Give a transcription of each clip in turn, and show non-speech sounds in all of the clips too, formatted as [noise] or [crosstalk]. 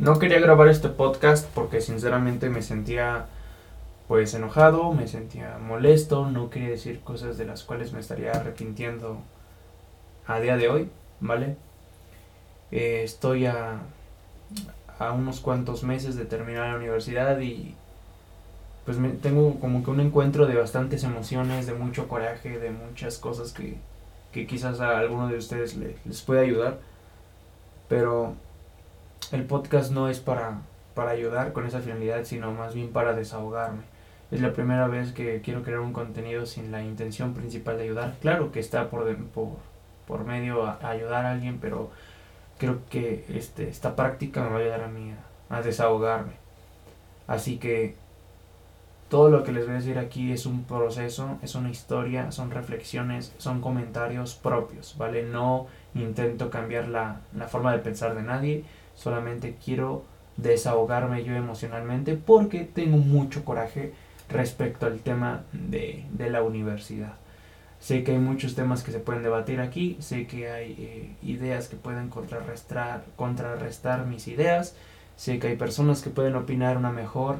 No quería grabar este podcast porque sinceramente me sentía pues enojado, me sentía molesto, no quería decir cosas de las cuales me estaría arrepintiendo a día de hoy, ¿vale? Eh, estoy a, a unos cuantos meses de terminar la universidad y pues me, tengo como que un encuentro de bastantes emociones, de mucho coraje, de muchas cosas que, que quizás a alguno de ustedes les pueda ayudar. Pero el podcast no es para, para ayudar con esa finalidad, sino más bien para desahogarme. Es la primera vez que quiero crear un contenido sin la intención principal de ayudar. Claro que está por, por, por medio a, ayudar a alguien, pero creo que este, esta práctica me va a ayudar a mí a, a desahogarme. Así que todo lo que les voy a decir aquí es un proceso, es una historia, son reflexiones, son comentarios propios, ¿vale? No intento cambiar la, la forma de pensar de nadie, solamente quiero desahogarme yo emocionalmente porque tengo mucho coraje respecto al tema de, de la universidad. Sé que hay muchos temas que se pueden debatir aquí, sé que hay eh, ideas que pueden contrarrestar, contrarrestar mis ideas, sé que hay personas que pueden opinar una mejor,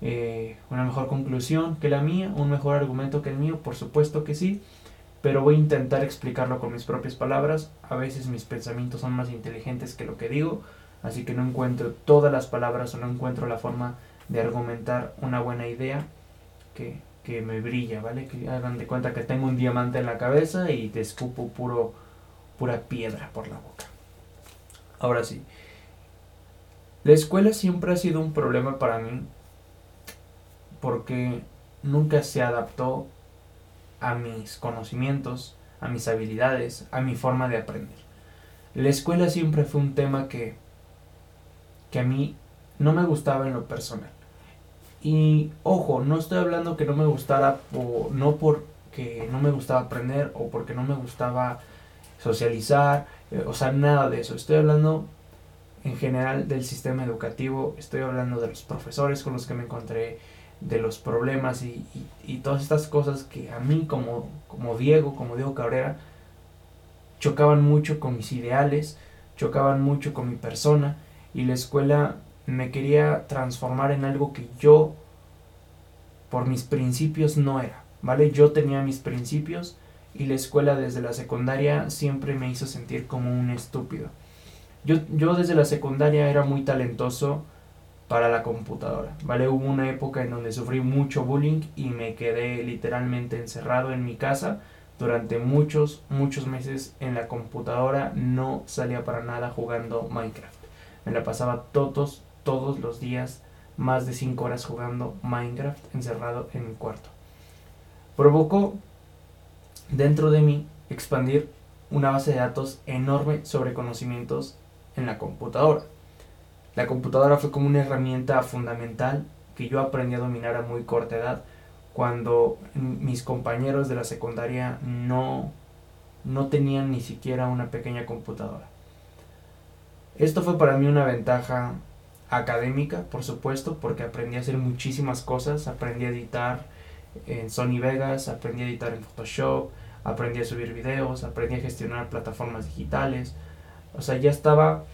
eh, una mejor conclusión que la mía, un mejor argumento que el mío, por supuesto que sí, pero voy a intentar explicarlo con mis propias palabras. A veces mis pensamientos son más inteligentes que lo que digo, así que no encuentro todas las palabras o no encuentro la forma de argumentar una buena idea que, que me brilla, ¿vale? Que hagan de cuenta que tengo un diamante en la cabeza y te escupo puro, pura piedra por la boca. Ahora sí, la escuela siempre ha sido un problema para mí porque nunca se adaptó a mis conocimientos, a mis habilidades, a mi forma de aprender. La escuela siempre fue un tema que que a mí no me gustaba en lo personal. Y ojo, no estoy hablando que no me gustara o no porque no me gustaba aprender o porque no me gustaba socializar, eh, o sea, nada de eso. Estoy hablando en general del sistema educativo, estoy hablando de los profesores con los que me encontré, de los problemas y, y, todas estas cosas que a mí como, como Diego, como Diego Cabrera, chocaban mucho con mis ideales, chocaban mucho con mi persona y la escuela me quería transformar en algo que yo por mis principios no era, ¿vale? Yo tenía mis principios y la escuela desde la secundaria siempre me hizo sentir como un estúpido. Yo, yo desde la secundaria era muy talentoso para la computadora, ¿vale? Hubo una época en donde sufrí mucho bullying y me quedé literalmente encerrado en mi casa durante muchos, muchos meses en la computadora, no salía para nada jugando Minecraft. Me la pasaba todos, todos los días, más de 5 horas jugando Minecraft encerrado en mi cuarto. Provocó dentro de mí expandir una base de datos enorme sobre conocimientos en la computadora. La computadora fue como una herramienta fundamental que yo aprendí a dominar a muy corta edad cuando mis compañeros de la secundaria no, no tenían ni siquiera una pequeña computadora. Esto fue para mí una ventaja académica, por supuesto, porque aprendí a hacer muchísimas cosas, aprendí a editar en Sony Vegas, aprendí a editar en Photoshop, aprendí a subir videos, aprendí a gestionar plataformas digitales, o sea, ya estaba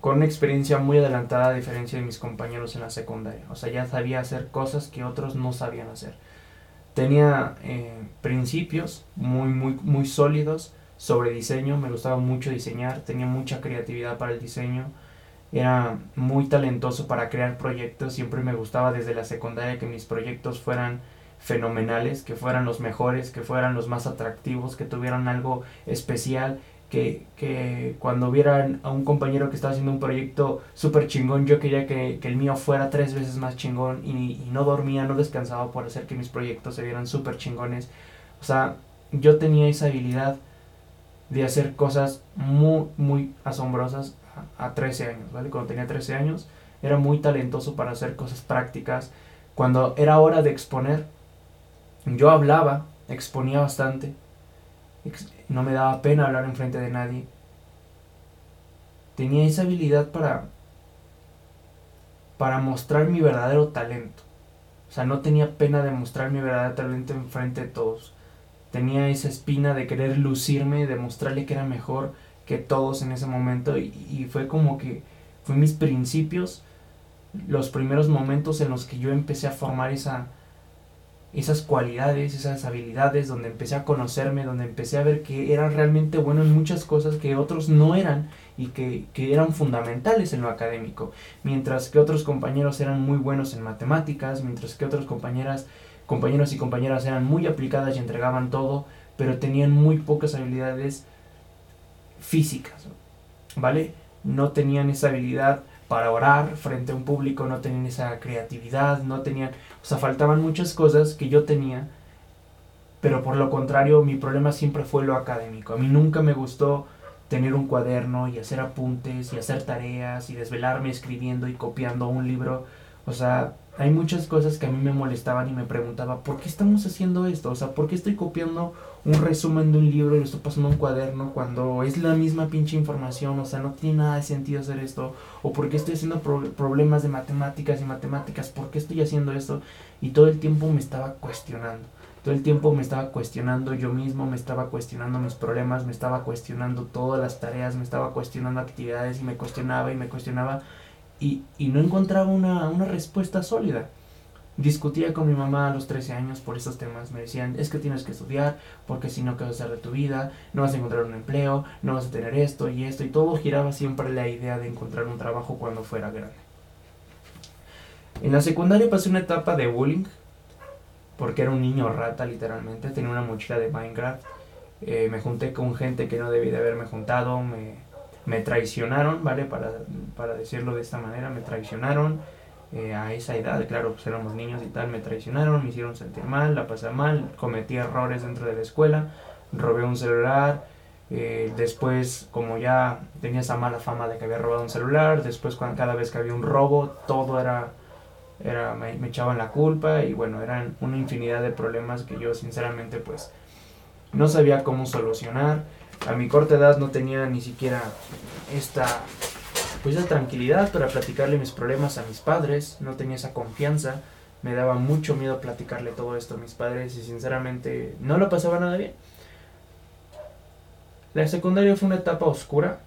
con una experiencia muy adelantada a diferencia de mis compañeros en la secundaria, o sea, ya sabía hacer cosas que otros no sabían hacer. Tenía eh, principios muy, muy, muy sólidos, sobre diseño, me gustaba mucho diseñar, tenía mucha creatividad para el diseño, era muy talentoso para crear proyectos, siempre me gustaba desde la secundaria que mis proyectos fueran fenomenales, que fueran los mejores, que fueran los más atractivos, que tuvieran algo especial, que, que cuando vieran a un compañero que estaba haciendo un proyecto súper chingón, yo quería que, que, el mío fuera tres veces más chingón y, y no dormía, no descansaba por hacer que mis proyectos se vieran súper chingones. O sea, yo tenía esa habilidad de hacer cosas muy, muy asombrosas a, 13 años, ¿vale? Cuando tenía 13 años era muy talentoso para hacer cosas prácticas. Cuando era hora de exponer, yo hablaba, exponía bastante, no me daba pena hablar en frente de nadie. Tenía esa habilidad para para mostrar mi verdadero talento. O sea, no tenía pena de mostrar mi verdadero talento en frente de todos tenía esa espina de querer lucirme, de mostrarle que era mejor que todos en ese momento y, fue como que fue mis principios, los primeros momentos en los que yo empecé a formar esa, esas cualidades, esas habilidades, donde empecé a conocerme, donde empecé a ver que era realmente bueno en muchas cosas que otros no eran y que, que, eran fundamentales en lo académico, mientras que otros compañeros eran muy buenos en matemáticas, mientras que otros compañeras, compañeros y compañeras eran muy aplicadas y entregaban todo, pero tenían muy pocas habilidades físicas, ¿vale? No tenían esa habilidad para orar frente a un público, no tenían esa creatividad, no tenían, o sea, faltaban muchas cosas que yo tenía, pero por lo contrario, mi problema siempre fue lo académico. A mí nunca me gustó tener un cuaderno y hacer apuntes y hacer tareas y desvelarme escribiendo y copiando un libro. O sea, hay muchas cosas que a mí me molestaban y me preguntaba, ¿por qué estamos haciendo esto? O sea, ¿por qué estoy copiando un resumen de un libro y lo estoy pasando a un cuaderno cuando es la misma pinche información? O sea, no tiene nada de sentido hacer esto. ¿O por qué estoy haciendo problemas de matemáticas y matemáticas? ¿Por qué estoy haciendo esto? Y todo el tiempo me estaba cuestionando. Todo el tiempo me estaba cuestionando yo mismo, me estaba cuestionando mis problemas, me estaba cuestionando todas las tareas, me estaba cuestionando actividades y me cuestionaba y me cuestionaba y, no encontraba una, respuesta sólida. Discutía con mi mamá a los 13 años por estos temas. Me decían, es que tienes que estudiar, porque si no, ¿qué vas a hacer de tu vida? No vas a encontrar un empleo, no vas a tener esto y esto. Y todo giraba siempre la idea de encontrar un trabajo cuando fuera grande. En la secundaria pasé una etapa de bullying, porque era un niño rata literalmente. Tenía una mochila de Minecraft. Eh, me junté con gente que no debí de haberme juntado. Me, me traicionaron, ¿vale? Para, para decirlo de esta manera, me traicionaron eh, a esa edad, claro, pues éramos niños y tal, me traicionaron, me hicieron sentir mal, la pasé mal, cometí errores dentro de la escuela, robé un celular, eh, después como ya tenía esa mala fama de que había robado un celular, después cuando, cada vez que había un robo, todo era, era me, me echaban la culpa y bueno, eran una infinidad de problemas que yo sinceramente pues no sabía cómo solucionar a mi corta edad no tenía ni siquiera esta pues esa tranquilidad para platicarle mis problemas a mis padres, no tenía esa confianza, me daba mucho miedo platicarle todo esto a mis padres y sinceramente no lo pasaba nada bien. La secundaria fue una etapa oscura,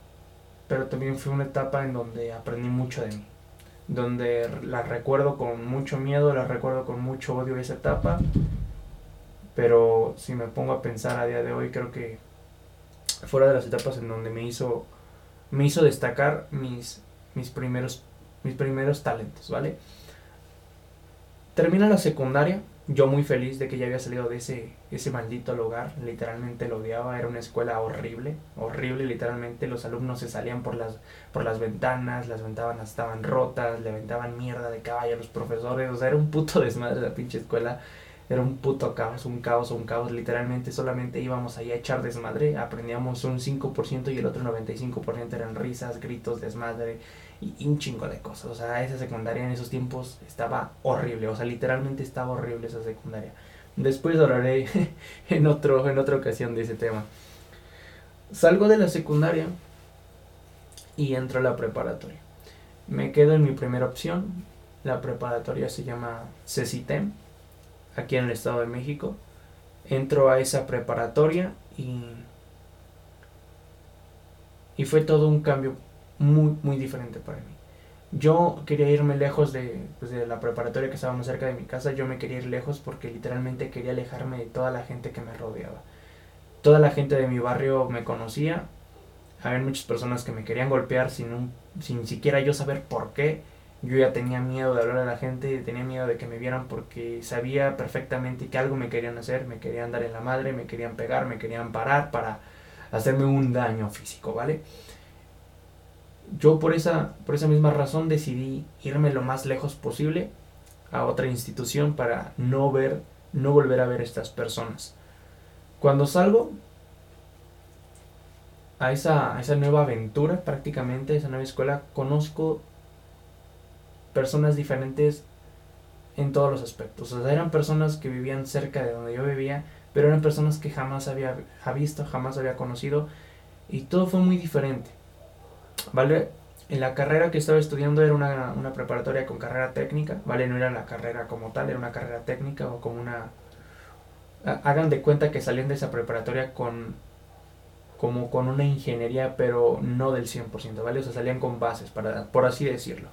pero también fue una etapa en donde aprendí mucho de mí, donde la recuerdo con mucho miedo, la recuerdo con mucho odio esa etapa, pero si me pongo a pensar a día de hoy creo que fuera de las etapas en donde me hizo, me hizo destacar mis, mis, primeros, mis primeros talentos, ¿vale? Termina la secundaria, yo muy feliz de que ya había salido de ese, ese maldito lugar, literalmente lo odiaba, era una escuela horrible, horrible literalmente, los alumnos se salían por las, por las ventanas, las ventanas estaban rotas, le aventaban mierda de caballo a los profesores, o sea, era un puto [laughs] desmadre la pinche escuela, era un puto caos, un caos, un caos. Literalmente solamente íbamos ahí a echar desmadre. Aprendíamos un 5% y el otro 95% eran risas, gritos, desmadre y, un chingo de cosas. O sea, esa secundaria en esos tiempos estaba horrible. O sea, literalmente estaba horrible esa secundaria. Después hablaré [laughs] en, otro, en otra ocasión de ese tema. Salgo de la secundaria y entro a la preparatoria. Me quedo en mi primera opción. La preparatoria se llama CECITEM aquí en el Estado de México. Entro a esa preparatoria y, y fue todo un cambio muy, muy diferente para mí. Yo quería irme lejos de, pues, de la preparatoria que estábamos cerca de mi casa. Yo me quería ir lejos porque literalmente quería alejarme de toda la gente que me rodeaba. Toda la gente de mi barrio me conocía. Había muchas personas que me querían golpear sin, un, sin siquiera yo saber por qué yo ya tenía miedo de hablar a la gente, tenía miedo de que me vieran porque sabía perfectamente que algo me querían hacer, me querían dar en la madre, me querían pegar, me querían parar para hacerme un daño físico, ¿vale? Yo por esa, por esa misma razón decidí irme lo más lejos posible a otra institución para no ver, no volver a ver a estas personas. Cuando salgo a esa, a esa nueva aventura, prácticamente, a esa nueva escuela, conozco personas diferentes en todos los aspectos. O sea, eran personas que vivían cerca de donde yo vivía, pero eran personas que jamás había visto, jamás había conocido, y todo fue muy diferente. ¿Vale? En la carrera que estaba estudiando era una, una preparatoria con carrera técnica, ¿vale? No era la carrera como tal, era una carrera técnica o como una... Hagan de cuenta que salían de esa preparatoria con, como con una ingeniería, pero no del 100%, ¿vale? O sea, salían con bases, para, por así decirlo.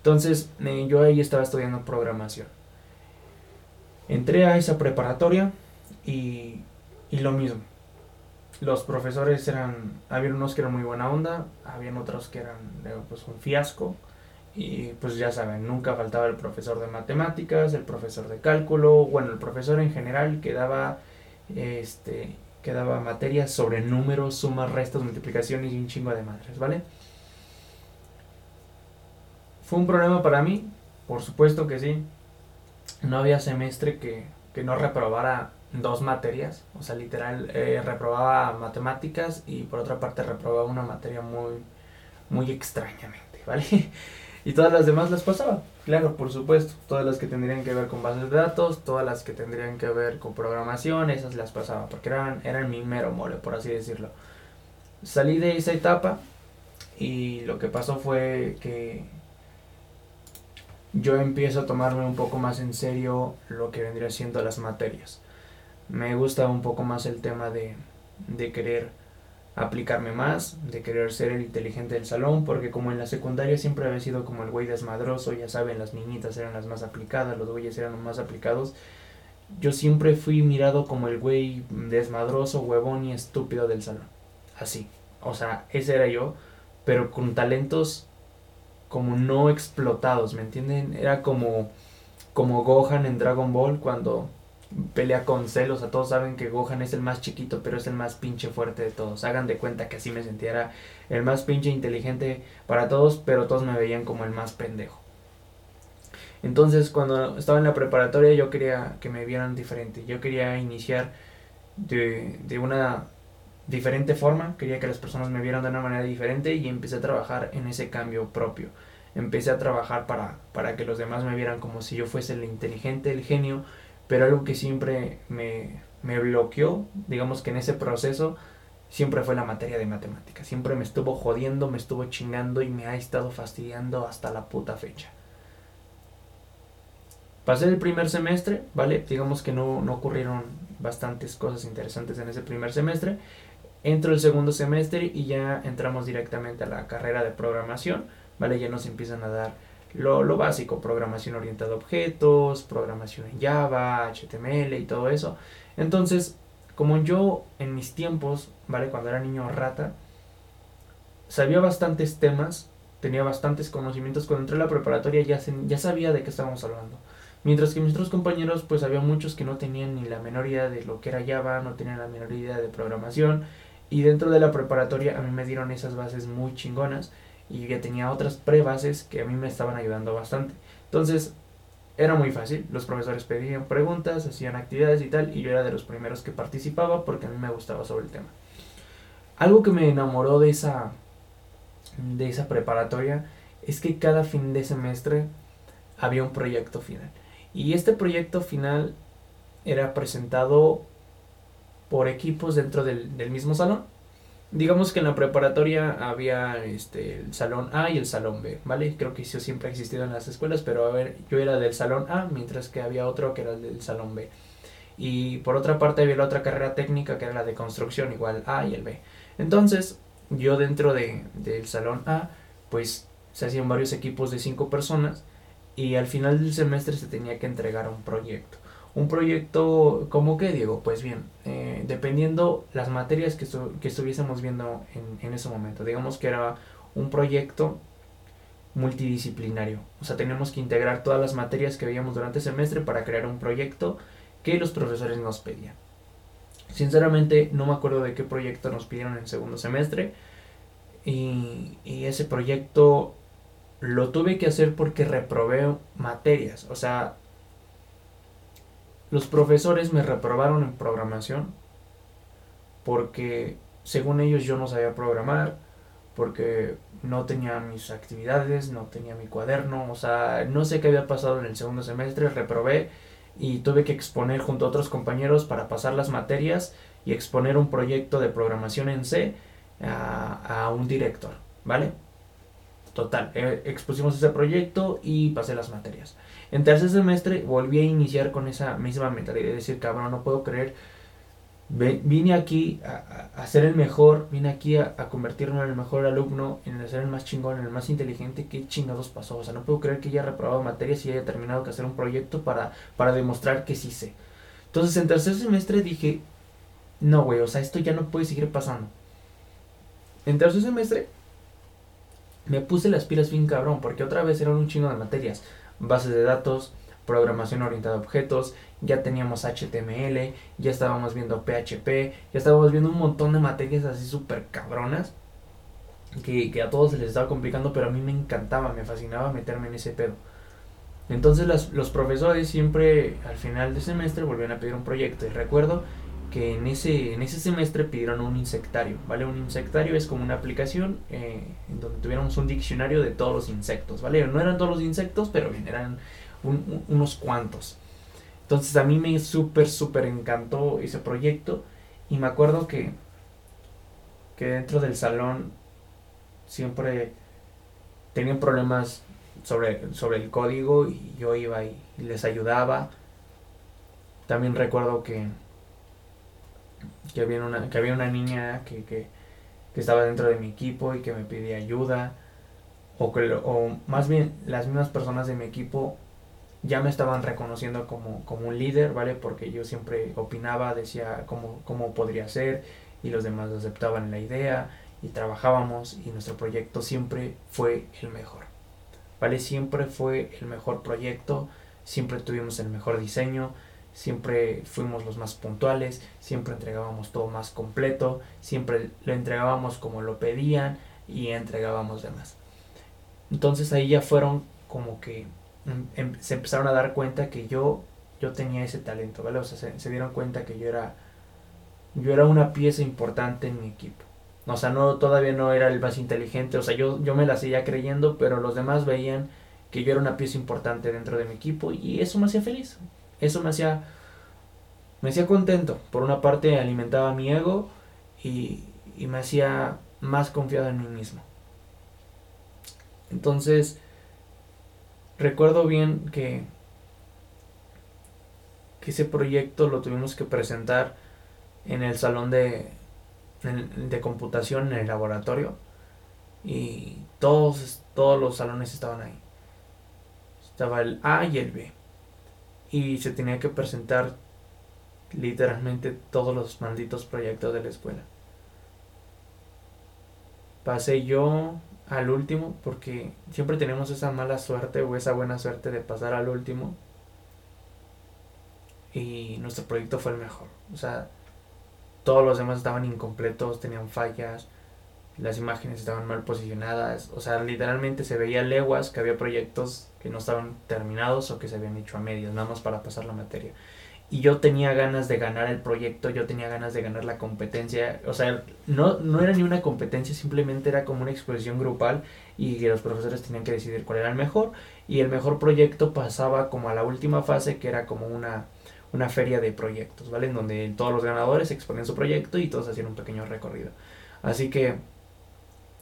Entonces, yo ahí estaba estudiando programación. Entré a esa preparatoria y, y lo mismo. Los profesores eran, había unos que eran muy buena onda, habían otros que eran pues un fiasco. Y pues ya saben, nunca faltaba el profesor de matemáticas, el profesor de cálculo, bueno, el profesor en general que daba, este, que daba materias sobre números, sumas, restas, multiplicaciones y un chingo de madres, ¿vale? ¿Fue un problema para mí? Por supuesto que sí. No había semestre que, que no reprobara dos materias. O sea, literal, eh, reprobaba matemáticas y por otra parte reprobaba una materia muy, muy extrañamente, [laughs] ¿vale? y todas las demás las pasaba. Claro, por supuesto. Todas las que tendrían que ver con bases de datos, todas las que tendrían que ver con programación, esas las pasaba. Porque eran, eran mi mero mole, por así decirlo. Salí de esa etapa y lo que pasó fue que yo empiezo a tomarme un poco más en serio lo que vendría siendo las materias. Me gusta un poco más el tema de, de querer aplicarme más, de querer ser el inteligente del salón, porque como en la secundaria siempre había sido como el güey desmadroso, ya saben, las niñitas eran las más aplicadas, los güeyes eran los más aplicados. Yo siempre fui mirado como el güey desmadroso, huevón y estúpido del salón. Así. O sea, ese era yo, pero con talentos como no explotados, ¿me entienden? Era como, como Gohan en Dragon Ball cuando pelea con celos. A todos saben que Gohan es el más chiquito, pero es el más pinche fuerte de todos. Hagan de cuenta que así me sentía. Era el más pinche inteligente para todos, pero todos me veían como el más pendejo. Entonces, cuando estaba en la preparatoria, yo quería que me vieran diferente. Yo quería iniciar de, de una diferente forma, quería que las personas me vieran de una manera diferente y empecé a trabajar en ese cambio propio. Empecé a trabajar para, para que los demás me vieran como si yo fuese el inteligente, el genio, pero algo que siempre me, me bloqueó, digamos que en ese proceso, siempre fue la materia de matemáticas. Siempre me estuvo jodiendo, me estuvo chingando y me ha estado fastidiando hasta la puta fecha. Pasé el primer semestre, ¿vale? Digamos que no, no ocurrieron bastantes cosas interesantes en ese primer semestre entro el segundo semestre y ya entramos directamente a la carrera de programación, ¿vale? Ya nos empiezan a dar lo, lo, básico, programación orientada a objetos, programación en Java, HTML y todo eso. Entonces, como yo en mis tiempos, ¿vale? Cuando era niño rata, sabía bastantes temas, tenía bastantes conocimientos, cuando entré a la preparatoria ya, ya sabía de qué estábamos hablando. Mientras que mis otros compañeros, pues había muchos que no tenían ni la menor idea de lo que era Java, no tenían la menor idea de programación, y dentro de la preparatoria a mí me dieron esas bases muy chingonas y ya tenía otras prebases que a mí me estaban ayudando bastante. Entonces era muy fácil, los profesores pedían preguntas, hacían actividades y tal, y yo era de los primeros que participaba porque a mí me gustaba sobre el tema. Algo que me enamoró de esa, de esa preparatoria es que cada fin de semestre había un proyecto final. Y este proyecto final era presentado por equipos dentro del, mismo salón. Digamos que en la preparatoria había este, el salón A y el salón B, ¿vale? Creo que eso siempre ha existido en las escuelas, pero a ver, yo era del salón A, mientras que había otro que era el del salón B. Y por otra parte había la otra carrera técnica que era la de construcción, igual A y el B. Entonces, yo dentro de, del salón A, pues se hacían varios equipos de cinco personas y al final del semestre se tenía que entregar un proyecto. Un proyecto, ¿cómo que, Diego? Pues bien, eh, dependiendo las materias que, que estuviésemos viendo en, en, ese momento. Digamos que era un proyecto multidisciplinario. O sea, tenemos que integrar todas las materias que veíamos durante el semestre para crear un proyecto que los profesores nos pedían. Sinceramente, no me acuerdo de qué proyecto nos pidieron en segundo semestre. Y, y ese proyecto lo tuve que hacer porque reprobé materias. O sea, los profesores me reprobaron en programación porque según ellos yo no sabía programar, porque no tenía mis actividades, no tenía mi cuaderno, o sea, no sé qué había pasado en el segundo semestre, reprobé y tuve que exponer junto a otros compañeros para pasar las materias y exponer un proyecto de programación en C a, un director, ¿vale? Total, eh, expusimos ese proyecto y pasé las materias. En tercer semestre volví a iniciar con esa misma mentalidad de decir, cabrón, no puedo creer vine aquí a, ser el mejor, vine aquí a, convertirme en el mejor alumno, en ser el más chingón, en el más inteligente. ¿Qué chingados pasó? O sea, no puedo creer que haya reprobado materias y haya terminado que hacer un proyecto para, para demostrar que sí sé. Entonces, en tercer semestre dije, no, güey, o sea, esto ya no puede seguir pasando. En tercer semestre me puse las pilas bien cabrón, porque otra vez eran un chingo de materias. Bases de datos, programación orientada a objetos, ya teníamos HTML, ya estábamos viendo PHP, ya estábamos viendo un montón de materias así súper cabronas. Que, que, a todos se les estaba complicando, pero a mí me encantaba, me fascinaba meterme en ese pedo. Entonces los profesores siempre al final de semestre volvían a pedir un proyecto. Y recuerdo que en ese, en ese semestre pidieron un insectario, ¿vale? Un insectario es como una aplicación eh, en donde tuviéramos un diccionario de todos los insectos, ¿vale? No eran todos los insectos, pero eran unos cuantos. Entonces a mí me súper, súper encantó ese proyecto y me acuerdo que, que dentro del salón siempre tenían problemas sobre, sobre el código y yo iba y les ayudaba. También recuerdo que que había una, que había una niña que, que, estaba dentro de mi equipo y que me pedía ayuda, o, que, o más bien las mismas personas de mi equipo ya me estaban reconociendo como, como un líder, ¿vale? Porque yo siempre opinaba, decía cómo, cómo podría ser y los demás aceptaban la idea y trabajábamos y nuestro proyecto siempre fue el mejor, ¿vale? Siempre fue el mejor proyecto, siempre tuvimos el mejor diseño, siempre fuimos los más puntuales, siempre entregábamos todo más completo, siempre lo entregábamos como lo pedían y entregábamos demás. Entonces ahí ya fueron como que em, em, se empezaron a dar cuenta que yo, yo tenía ese talento, ¿vale? O sea, se, dieron cuenta que yo era, yo era una pieza importante en mi equipo. O sea, no, todavía no era el más inteligente, o sea, yo, yo me la seguía creyendo, pero los demás veían que yo era una pieza importante dentro de mi equipo y eso me hacía feliz. Eso me hacía, me hacía contento. Por una parte alimentaba mi ego y, y me hacía más confiado en mí mismo. Entonces, recuerdo bien que, que ese proyecto lo tuvimos que presentar en el salón de, de computación en el laboratorio y todos, todos los salones estaban ahí. Estaba el A y el B y se tenía que presentar literalmente todos los malditos proyectos de la escuela. Pasé yo al último porque siempre tenemos esa mala suerte o esa buena suerte de pasar al último y nuestro proyecto fue el mejor. O sea, todos los demás estaban incompletos, tenían fallas, las imágenes estaban mal posicionadas, o sea, literalmente se veía leguas que había proyectos que no estaban terminados o que se habían hecho a medias, nada más para pasar la materia. Y yo tenía ganas de ganar el proyecto, yo tenía ganas de ganar la competencia, o sea, no, no era ni una competencia, simplemente era como una exposición grupal y los profesores tenían que decidir cuál era el mejor y el mejor proyecto pasaba como a la última fase que era como una, una feria de proyectos, ¿vale? En donde todos los ganadores exponían su proyecto y todos hacían un pequeño recorrido. Así que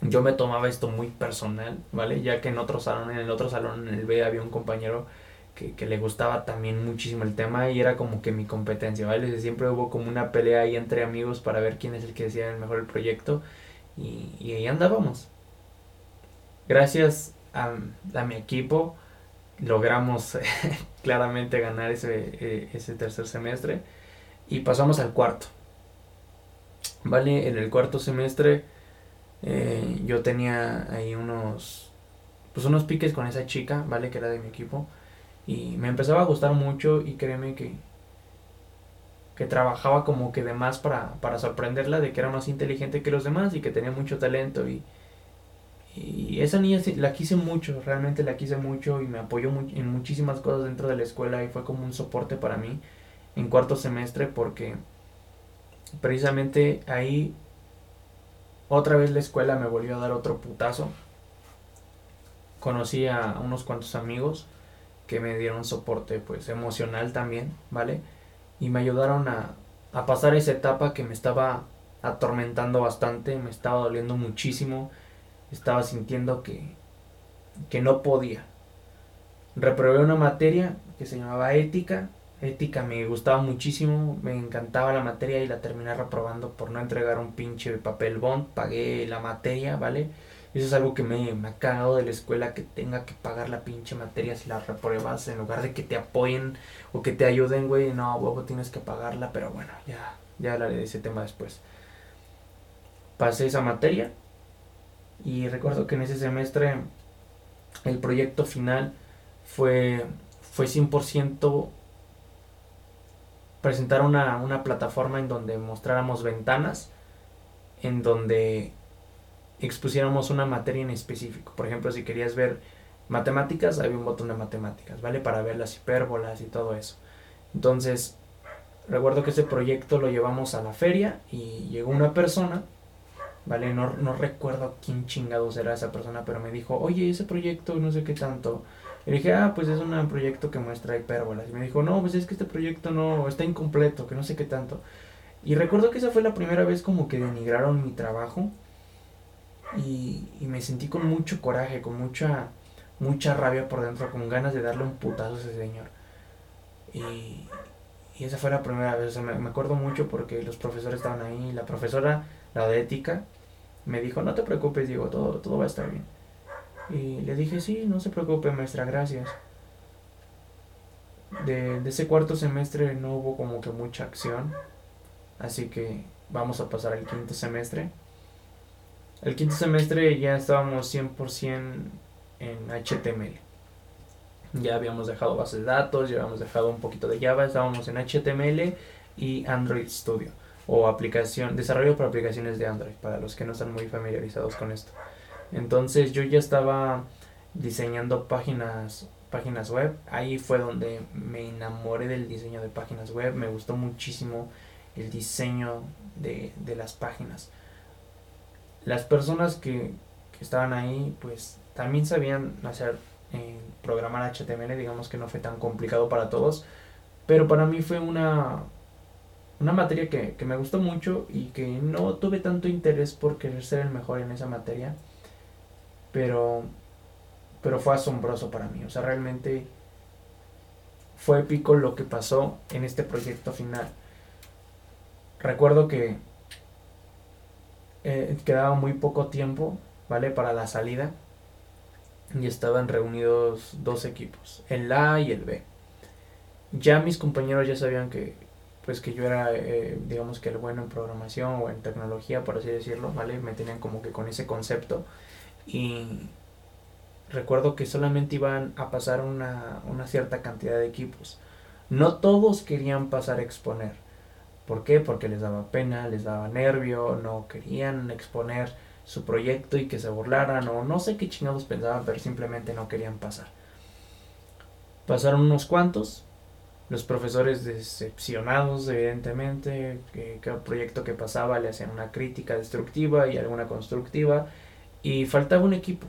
yo me tomaba esto muy personal, ¿vale? Ya que en otro salón, en el otro salón, en el B, había un compañero que, que, le gustaba también muchísimo el tema y era como que mi competencia, ¿vale? Siempre hubo como una pelea ahí entre amigos para ver quién es el que decía el mejor el proyecto y, y ahí andábamos. Gracias a, a mi equipo logramos [laughs] claramente ganar ese, eh, ese tercer semestre y pasamos al cuarto. ¿Vale? En el cuarto semestre eh, yo tenía ahí unos, pues unos piques con esa chica, ¿vale? Que era de mi equipo. Y me empezaba a gustar mucho y créeme que, que trabajaba como que de más para, para sorprenderla de que era más inteligente que los demás y que tenía mucho talento. Y, y esa niña la quise mucho, realmente la quise mucho y me apoyó en muchísimas cosas dentro de la escuela y fue como un soporte para mí en cuarto semestre porque precisamente ahí otra vez la escuela me volvió a dar otro putazo. Conocí a unos cuantos amigos que me dieron soporte pues emocional también, ¿vale? Y me ayudaron a, a pasar esa etapa que me estaba atormentando bastante, me estaba doliendo muchísimo, estaba sintiendo que, que no podía. Reprobé una materia que se llamaba ética ética me gustaba muchísimo, me encantaba la materia y la terminé reprobando por no entregar un pinche papel bond, pagué la materia, ¿vale? Eso es algo que me, me, ha cagado de la escuela, que tenga que pagar la pinche materia si la repruebas, en lugar de que te apoyen o que te ayuden, güey, no, huevo, tienes que pagarla, pero bueno, ya, ya hablaré de ese tema después. Pasé esa materia y recuerdo que en ese semestre el proyecto final fue, fue 100% presentar una, una plataforma en donde mostráramos ventanas, en donde expusiéramos una materia en específico. Por ejemplo, si querías ver matemáticas, había un botón de matemáticas, ¿vale? Para ver las hipérbolas y todo eso. Entonces, recuerdo que ese proyecto lo llevamos a la feria y llegó una persona, ¿vale? No, no recuerdo quién chingados era esa persona, pero me dijo, oye, ese proyecto no sé qué tanto. Y dije, ah, pues es un proyecto que muestra hipérbolas. Y me dijo, no, pues es que este proyecto no, está incompleto, que no sé qué tanto. Y recuerdo que esa fue la primera vez como que denigraron mi trabajo. Y, me sentí con mucho coraje, con mucha, mucha rabia por dentro, con ganas de darle un putazo a ese señor. Y, y esa fue la primera vez, o sea, me, me, acuerdo mucho porque los profesores estaban ahí, la profesora, la de ética, me dijo, no te preocupes, digo, todo, todo va a estar bien. Y le dije, sí, no se preocupe, maestra, gracias. De, ese cuarto semestre no hubo como que mucha acción, así que vamos a pasar al quinto semestre. El quinto semestre ya estábamos 100% en HTML. Ya habíamos dejado bases de datos, ya habíamos dejado un poquito de Java, estábamos en HTML y Android Studio o aplicación, desarrollo para aplicaciones de Android, para los que no están muy familiarizados con esto. Entonces yo ya estaba diseñando páginas páginas web. Ahí fue donde me enamoré del diseño de páginas web. Me gustó muchísimo el diseño de, de las páginas. Las personas que, que, estaban ahí, pues también sabían hacer eh, programar HTML. Digamos que no fue tan complicado para todos. Pero para mí fue una, una materia que, que me gustó mucho y que no tuve tanto interés por querer ser el mejor en esa materia pero, pero fue asombroso para mí. O sea, realmente fue épico lo que pasó en este proyecto final. Recuerdo que eh, quedaba muy poco tiempo, ¿vale? Para la salida. Y estaban reunidos dos equipos, el A y el B. Ya mis compañeros ya sabían que, pues que yo era, eh, digamos que el bueno en programación o en tecnología, por así decirlo, ¿vale? Me tenían como que con ese concepto y recuerdo que solamente iban a pasar una, una cierta cantidad de equipos. No todos querían pasar a exponer. ¿Por qué? Porque les daba pena, les daba nervio, no querían exponer su proyecto y que se burlaran o no sé qué chingados pensaban, pero simplemente no querían pasar. Pasaron unos cuantos, los profesores decepcionados evidentemente, que cada proyecto que pasaba le hacían una crítica destructiva y alguna constructiva y faltaba un equipo.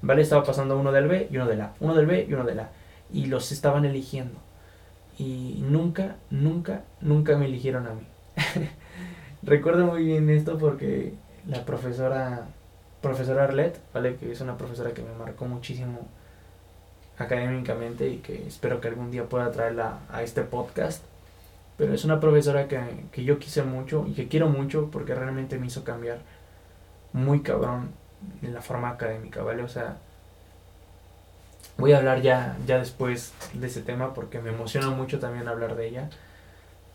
¿Vale? Estaba pasando uno del B y uno del A. Uno del B y uno del A. Y los estaban eligiendo. Y nunca, nunca, nunca me eligieron a mí. [laughs] Recuerdo muy bien esto porque la profesora, profesora Arlette, ¿vale? Que es una profesora que me marcó muchísimo académicamente y que espero que algún día pueda traerla a este podcast. Pero es una profesora que, que yo quise mucho y que quiero mucho porque realmente me hizo cambiar muy cabrón en la forma académica, ¿vale? O sea, voy a hablar ya, ya después de ese tema porque me emociona mucho también hablar de ella.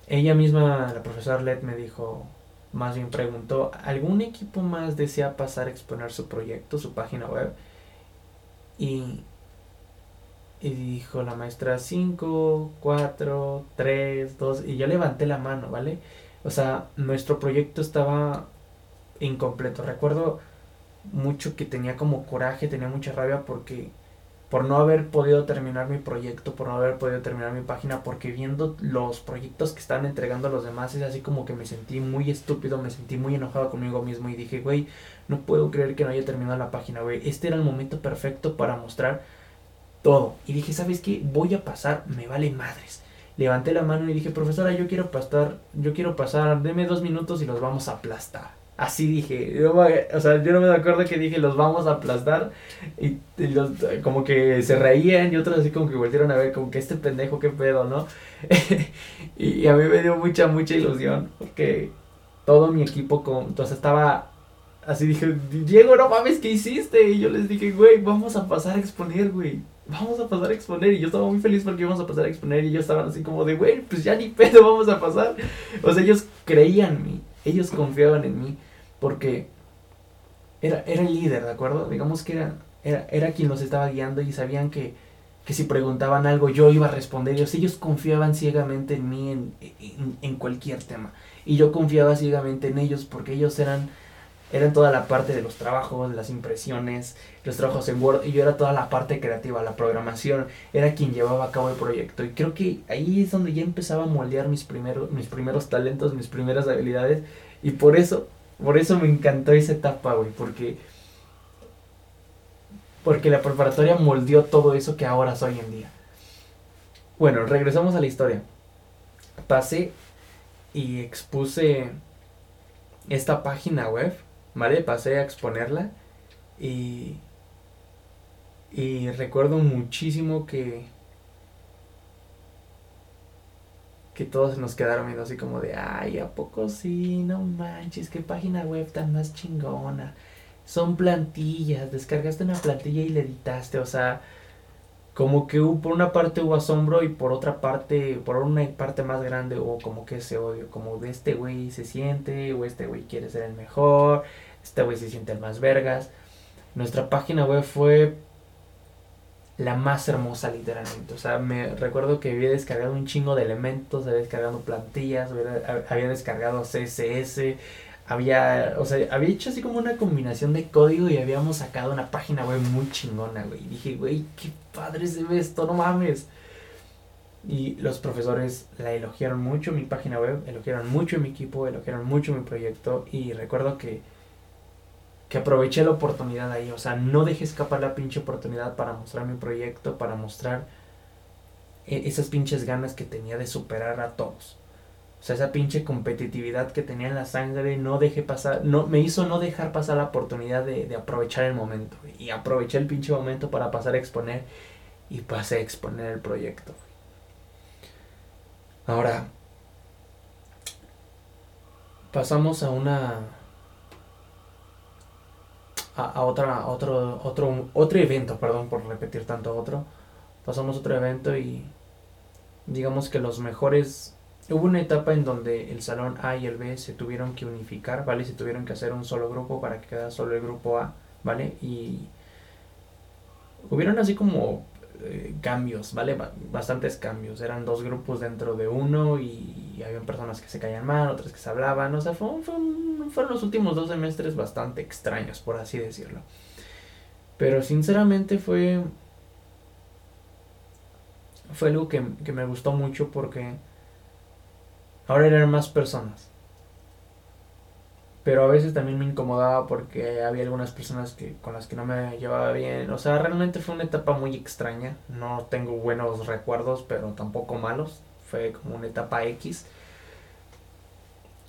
Ella misma, la profesora Led, me dijo, más bien preguntó, ¿algún equipo más desea pasar a exponer su proyecto, su página web? Y, y dijo la maestra 5, 4, 3, 2, y yo levanté la mano, ¿vale? O sea, nuestro proyecto estaba incompleto. Recuerdo mucho que tenía como coraje, tenía mucha rabia porque por no haber podido terminar mi proyecto, por no haber podido terminar mi página, porque viendo los proyectos que están entregando a los demás es así como que me sentí muy estúpido, me sentí muy enojado conmigo mismo y dije, güey, no puedo creer que no haya terminado la página, güey, este era el momento perfecto para mostrar todo. Y dije, ¿sabes qué? Voy a pasar, me vale madres. Levanté la mano y dije, profesora, yo quiero pasar, yo quiero pasar, deme dos minutos y los vamos a aplastar Así dije, o sea, yo no me acuerdo que dije, los vamos a aplastar. Y, los, como que se reían y otros así como que volvieron a ver, como que este pendejo, qué pedo, ¿no? [laughs] y, a mí me dio mucha, mucha ilusión, porque todo mi equipo, con, entonces estaba así, dije, Diego, no mames, ¿qué hiciste? Y yo les dije, güey, vamos a pasar a exponer, güey. Vamos a pasar a exponer. Y yo estaba muy feliz porque íbamos a pasar a exponer. Y ellos estaban así como de, güey, pues ya ni pedo, vamos a pasar. O sea, ellos creían en mí ellos confiaban en mí porque era, era el líder, ¿de acuerdo? Digamos que era, era, era quien los estaba guiando y sabían que, que si preguntaban algo yo iba a responder. Ellos, ellos confiaban ciegamente en mí en, en, cualquier tema. Y yo confiaba ciegamente en ellos porque ellos eran, eran toda la parte de los trabajos, las impresiones, los trabajos en Word. Y yo era toda la parte creativa, la programación. Era quien llevaba a cabo el proyecto. Y creo que ahí es donde ya empezaba a moldear mis primeros, mis primeros talentos, mis primeras habilidades. Y por eso por eso me encantó esa etapa, güey, porque porque la preparatoria moldeó todo eso que ahora soy en día. Bueno, regresamos a la historia. Pasé y expuse esta página web, ¿vale? Pasé a exponerla y y recuerdo muchísimo que que todos nos quedaron viendo así como de, ay, ¿a poco sí? No manches, qué página web tan más chingona. Son plantillas, descargaste una plantilla y le editaste, o sea, como que por una parte hubo asombro y por otra parte, por una parte más grande hubo como que ese odio, como de este güey se siente, o este güey quiere ser el mejor, este güey se siente el más vergas. Nuestra página web fue la más hermosa literalmente. O sea, me recuerdo que había descargado un chingo de elementos, había descargado plantillas, había, descargado CSS, había, o sea, había hecho así como una combinación de código y habíamos sacado una página web muy chingona, güey. Y dije, güey, qué padre se ve esto, no mames. Y los profesores la elogiaron mucho mi página web, elogiaron mucho mi equipo, elogiaron mucho mi proyecto y recuerdo que que aproveché la oportunidad ahí. O sea, no dejé escapar la pinche oportunidad para mostrar mi proyecto, para mostrar e-, esas pinches ganas que tenía de superar a todos. O sea, esa pinche competitividad que tenía en la sangre, no dejé pasar, no, me hizo no dejar pasar la oportunidad de, aprovechar el momento. Y aproveché el pinche momento para pasar a exponer y pasé a exponer el proyecto. Ahora, pasamos a una a, otra, otro, otro, otro evento, perdón por repetir tanto otro. Pasamos otro evento y digamos que los mejores... Hubo una etapa en donde el salón A y el B se tuvieron que unificar, ¿vale? Se tuvieron que hacer un solo grupo para que quedara solo el grupo A, ¿vale? Y hubieron así como eh, cambios, ¿vale? Bastantes cambios. Eran dos grupos dentro de uno y, había personas que se caían mal, otras que se hablaban. O sea, fue, fueron los últimos dos semestres bastante extraños, por así decirlo. Pero sinceramente fue... Fue algo que, que me gustó mucho porque ahora eran más personas pero a veces también me incomodaba porque había algunas personas que con las que no me llevaba bien. O sea, realmente fue una etapa muy extraña. No tengo buenos recuerdos, pero tampoco malos. Fue como una etapa X.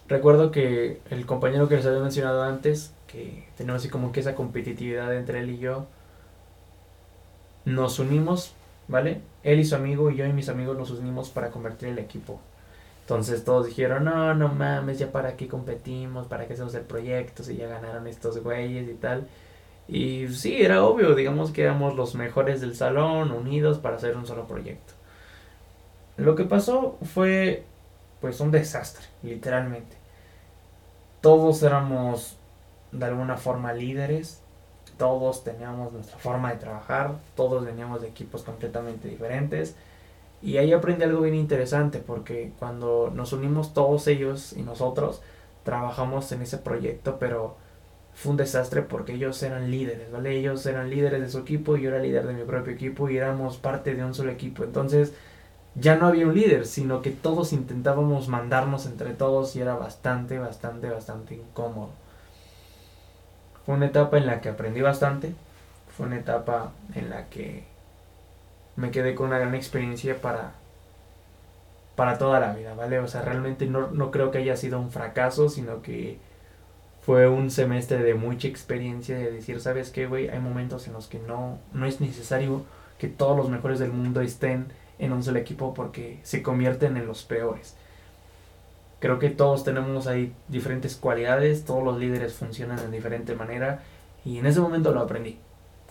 Recuerdo que el compañero que les había mencionado antes, que teníamos así como que esa competitividad entre él y yo, nos unimos, ¿vale? Él y su amigo y yo y mis amigos nos unimos para convertir el equipo entonces todos dijeron, no, no mames, ya para qué competimos, para qué hacemos el proyecto, si ya ganaron estos güeyes y tal. Y sí, era obvio, digamos que éramos los mejores del salón, unidos para hacer un solo proyecto. Lo que pasó fue pues un desastre, literalmente. Todos éramos de alguna forma líderes, todos teníamos nuestra forma de trabajar, todos veníamos de equipos completamente diferentes y ahí aprendí algo bien interesante porque cuando nos unimos todos ellos y nosotros, trabajamos en ese proyecto, pero fue un desastre porque ellos eran líderes, ¿vale? Ellos eran líderes de su equipo y yo era líder de mi propio equipo y éramos parte de un solo equipo. Entonces ya no había un líder, sino que todos intentábamos mandarnos entre todos y era bastante, bastante, bastante incómodo. Fue una etapa en la que aprendí bastante, fue una etapa en la que me quedé con una gran experiencia para, para toda la vida, ¿vale? O sea, realmente no, no creo que haya sido un fracaso, sino que fue un semestre de mucha experiencia de decir, ¿sabes qué, güey? Hay momentos en los que no, no es necesario que todos los mejores del mundo estén en un solo equipo porque se convierten en los peores. Creo que todos tenemos ahí diferentes cualidades, todos los líderes funcionan de diferente manera y en ese momento lo aprendí.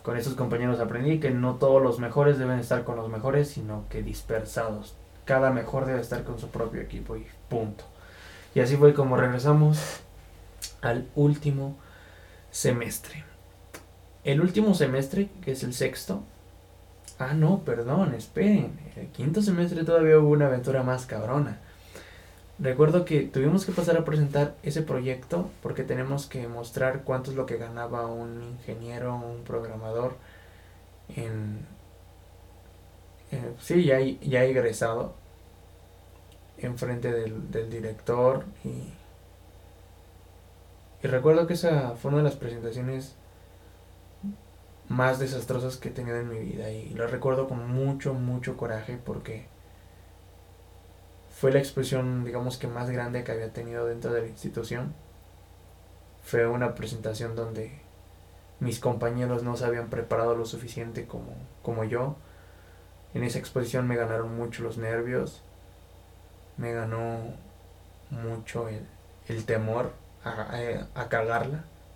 Con esos compañeros aprendí que no todos los mejores deben estar con los mejores, sino que dispersados. Cada mejor debe estar con su propio equipo y punto. Y así fue como regresamos al último semestre. El último semestre, que es el sexto. Ah, no, perdón, esperen. El quinto semestre todavía hubo una aventura más cabrona. Recuerdo que tuvimos que pasar a presentar ese proyecto porque tenemos que mostrar cuánto es lo que ganaba un ingeniero, un programador en... Eh, sí, ya, ya egresado enfrente del, del director y y recuerdo que esa fue una de las presentaciones más desastrosas que he tenido en mi vida y lo recuerdo con mucho, mucho coraje porque fue la expresión, digamos que más grande que había tenido dentro de la institución. Fue una presentación donde mis compañeros no se habían preparado lo suficiente como, como yo. En esa exposición me ganaron mucho los nervios, me ganó mucho el, el temor a, a.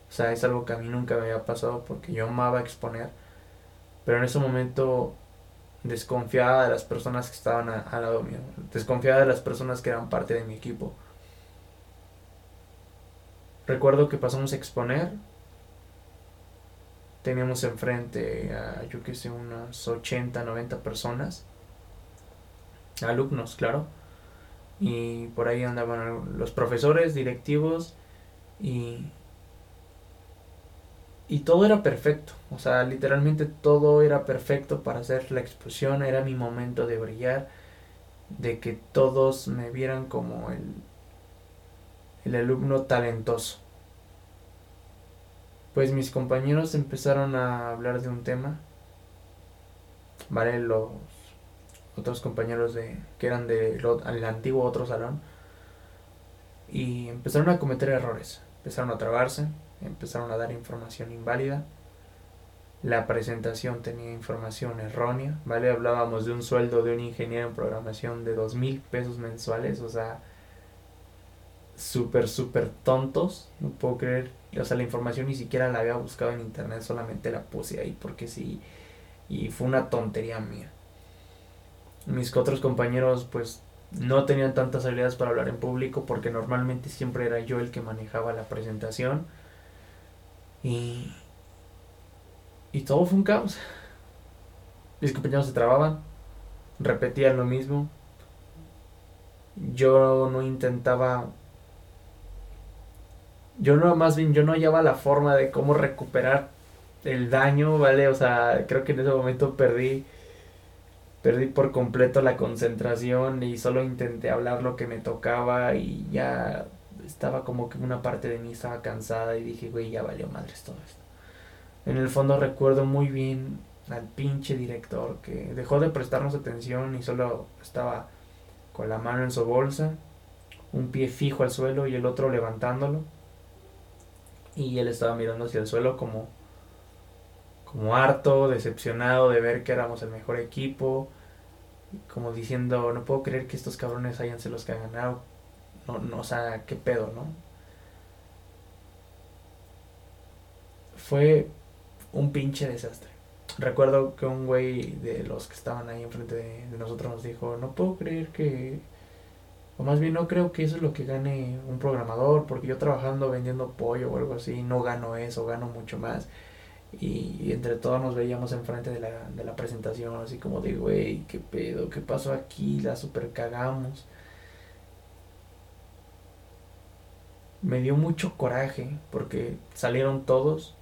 O sea, es algo que a mí nunca me había pasado porque yo amaba exponer. Pero en ese momento desconfiada de las personas que estaban al lado mío. Desconfiada de las personas que eran parte de mi equipo. Recuerdo que pasamos a exponer. Teníamos enfrente a, yo que sé, unas 80, 90 personas. Alumnos, claro. Y por ahí andaban los profesores, directivos y, y todo era perfecto. O sea, literalmente todo era perfecto para hacer la exposición. Era mi momento de brillar. De que todos me vieran como el, el alumno talentoso. Pues mis compañeros empezaron a hablar de un tema. Vale, los otros compañeros de que eran del antiguo otro salón y empezaron a cometer errores empezaron a trabarse, empezaron a dar información inválida. La presentación tenía información errónea, ¿vale? Hablábamos de un sueldo de un ingeniero en programación de dos mil pesos mensuales, o sea, súper, súper tontos, no puedo creer. O sea, la información ni siquiera la había buscado en internet, solamente la puse ahí porque sí, y fue una tontería mía. Mis otros compañeros, pues, no tenían tantas habilidades para hablar en público porque normalmente siempre era yo el que manejaba la presentación y y todo fue un caos. Mis compañeros se trababan repetían lo mismo. Yo no intentaba yo no más bien yo no hallaba la forma de cómo recuperar el daño vale o sea creo que en ese momento perdí perdí por completo la concentración y solo intenté hablar lo que me tocaba y ya estaba como que una parte de mí estaba cansada y dije, güey, ya valió madres todo esto. En el fondo recuerdo muy bien al pinche director que dejó de prestarnos atención y solo estaba con la mano en su bolsa, un pie fijo al suelo y el otro levantándolo. Y él estaba mirando hacia el suelo como como harto, decepcionado de ver que éramos el mejor equipo, como diciendo, no puedo creer que estos cabrones hayan sido los que han ganado. No, no, o sea, qué pedo, ¿no? Fue un pinche desastre. Recuerdo que un güey de los que estaban ahí enfrente de, de nosotros nos dijo, no puedo creer que, o más bien no creo que eso es lo que gane un programador, porque yo trabajando vendiendo pollo o algo así, no gano eso, gano mucho más. Y, entre todos nos veíamos enfrente de la, de la presentación, así como de, güey, qué pedo, qué pasó aquí, la super cagamos. Me dio mucho coraje porque salieron todos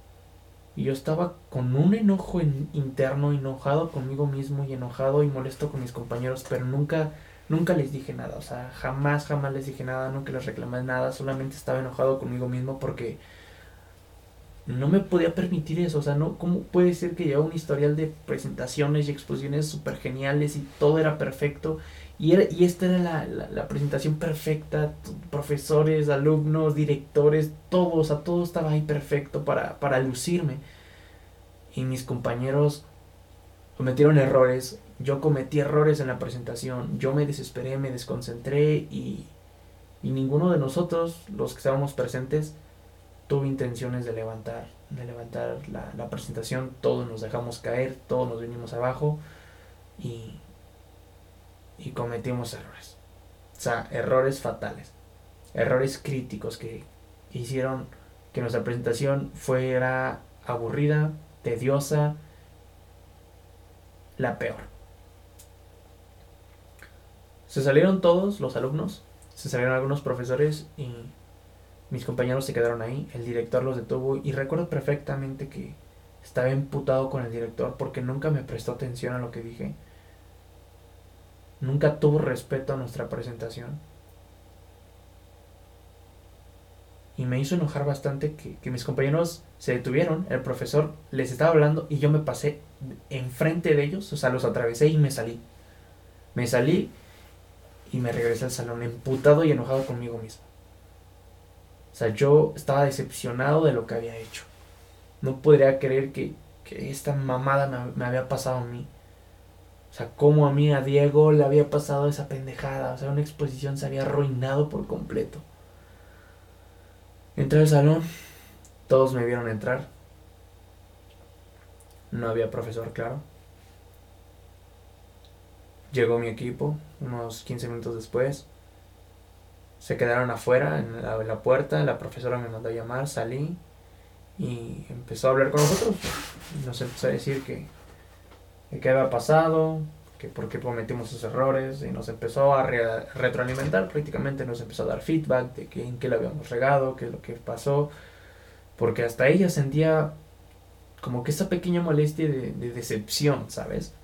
y yo estaba con un enojo interno, enojado conmigo mismo y enojado y molesto con mis compañeros, pero nunca, nunca les dije nada, o sea, jamás, jamás les dije nada, nunca les reclamé nada, solamente estaba enojado conmigo mismo porque no me podía permitir eso, o sea, no, ¿cómo puede ser que llevaba un historial de presentaciones y exposiciones súper geniales y todo era perfecto? Y, era, y esta era la, la, presentación perfecta, profesores, alumnos, directores, todos, a todo estaba ahí perfecto para, para lucirme. Y mis compañeros cometieron errores, yo cometí errores en la presentación, yo me desesperé, me desconcentré y, y ninguno de nosotros, los que estábamos presentes, tuvo intenciones de levantar, de levantar la, la presentación, todos nos dejamos caer, todos nos vinimos abajo y, y cometimos errores. O sea, errores fatales, errores críticos que hicieron que nuestra presentación fuera aburrida, tediosa, la peor. Se salieron todos los alumnos, se salieron algunos profesores y mis compañeros se quedaron ahí, el director los detuvo y recuerdo perfectamente que estaba imputado con el director porque nunca me prestó atención a lo que dije. Nunca tuvo respeto a nuestra presentación. Y me hizo enojar bastante que, que mis compañeros se detuvieron, el profesor les estaba hablando y yo me pasé enfrente de ellos, o sea, los atravesé y me salí. Me salí y me regresé al salón emputado y enojado conmigo mismo. O sea, yo estaba decepcionado de lo que había hecho. No podría creer que, esta mamada me, había pasado a mí. O sea, como a mí, a Diego, le había pasado esa pendejada. O sea, una exposición se había arruinado por completo. Entré al salón, todos me vieron entrar. No había profesor, claro. Llegó mi equipo unos 15 minutos después se quedaron afuera en la, puerta, la profesora me mandó a llamar, salí y empezó a hablar con nosotros. Nos empezó a decir que, qué había pasado, que por qué cometimos esos errores y nos empezó a retroalimentar prácticamente, nos empezó a dar feedback de en qué le habíamos regado, qué es lo que pasó, porque hasta ella sentía como que esa pequeña molestia de decepción, ¿sabes?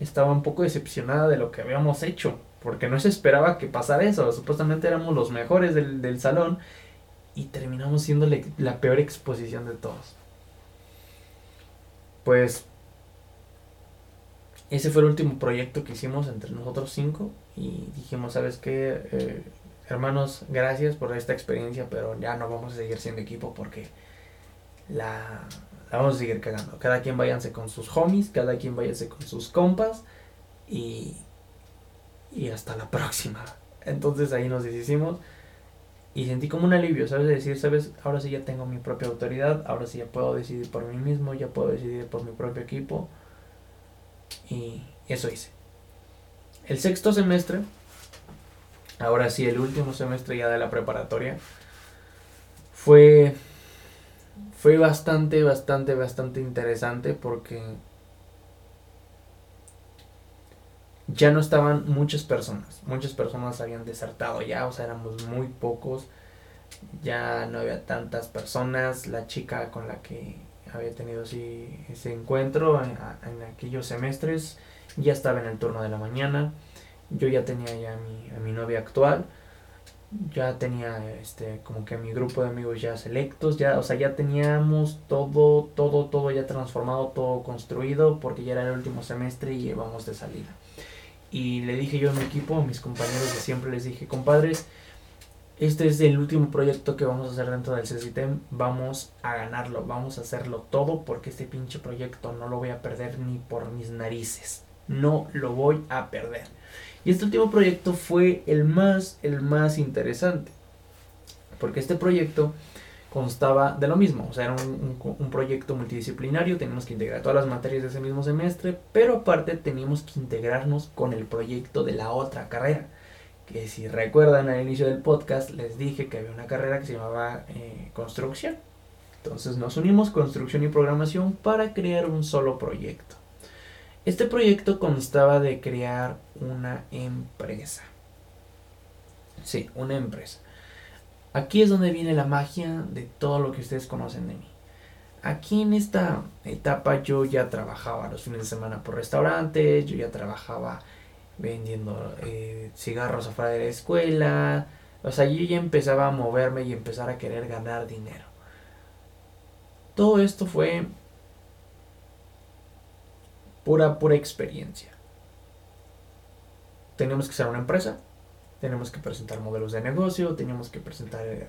Estaba un poco decepcionada de lo que habíamos hecho porque no se esperaba que pasara eso. Supuestamente éramos los mejores del, salón y terminamos siendo la peor exposición de todos. Pues ese fue el último proyecto que hicimos entre nosotros cinco y dijimos, ¿sabes qué? Eh, hermanos, gracias por esta experiencia, pero ya no vamos a seguir siendo equipo porque la, vamos a seguir cagando. Cada quien váyanse con sus homies, cada quien váyanse con sus compas y y hasta la próxima. Entonces ahí nos deshicimos y sentí como un alivio, ¿sabes? De decir, ¿sabes? Ahora sí ya tengo mi propia autoridad, ahora sí ya puedo decidir por mí mismo, ya puedo decidir por mi propio equipo y eso hice. El sexto semestre, ahora sí el último semestre ya de la preparatoria, fue, fue bastante, bastante, bastante interesante porque ya no estaban muchas personas. Muchas personas habían desertado ya, o sea, éramos muy pocos. Ya no había tantas personas. La chica con la que había tenido así ese encuentro en, aquellos semestres ya estaba en el turno de la mañana. Yo ya tenía ya a mi, a mi novia actual. Ya tenía este como que mi grupo de amigos ya selectos, ya, o sea, ya teníamos todo, todo, todo ya transformado, todo construido, porque ya era el último semestre y íbamos de salida. Y le dije yo a mi equipo, a mis compañeros de siempre, les dije, compadres, este es el último proyecto que vamos a hacer dentro del CCTEM. Vamos a ganarlo, vamos a hacerlo todo porque este pinche proyecto no lo voy a perder ni por mis narices. No lo voy a perder. Y este último proyecto fue el más, el más interesante. Porque este proyecto constaba de lo mismo, o sea, era un, proyecto multidisciplinario, teníamos que integrar todas las materias de ese mismo semestre, pero aparte teníamos que integrarnos con el proyecto de la otra carrera, que si recuerdan al inicio del podcast les dije que había una carrera que se llamaba eh, construcción. Entonces nos unimos construcción y programación para crear un solo proyecto. Este proyecto constaba de crear una empresa. Sí, una empresa. Aquí es donde viene la magia de todo lo que ustedes conocen de mí. Aquí en esta etapa yo ya trabajaba los fines de semana por restaurantes, yo ya trabajaba vendiendo eh, cigarros afuera de la escuela, o sea, yo ya empezaba a moverme y empezar a querer ganar dinero. todo esto fue pura, pura experiencia. Tenemos que ser una empresa, tenemos que presentar modelos de negocio, teníamos que presentar eh,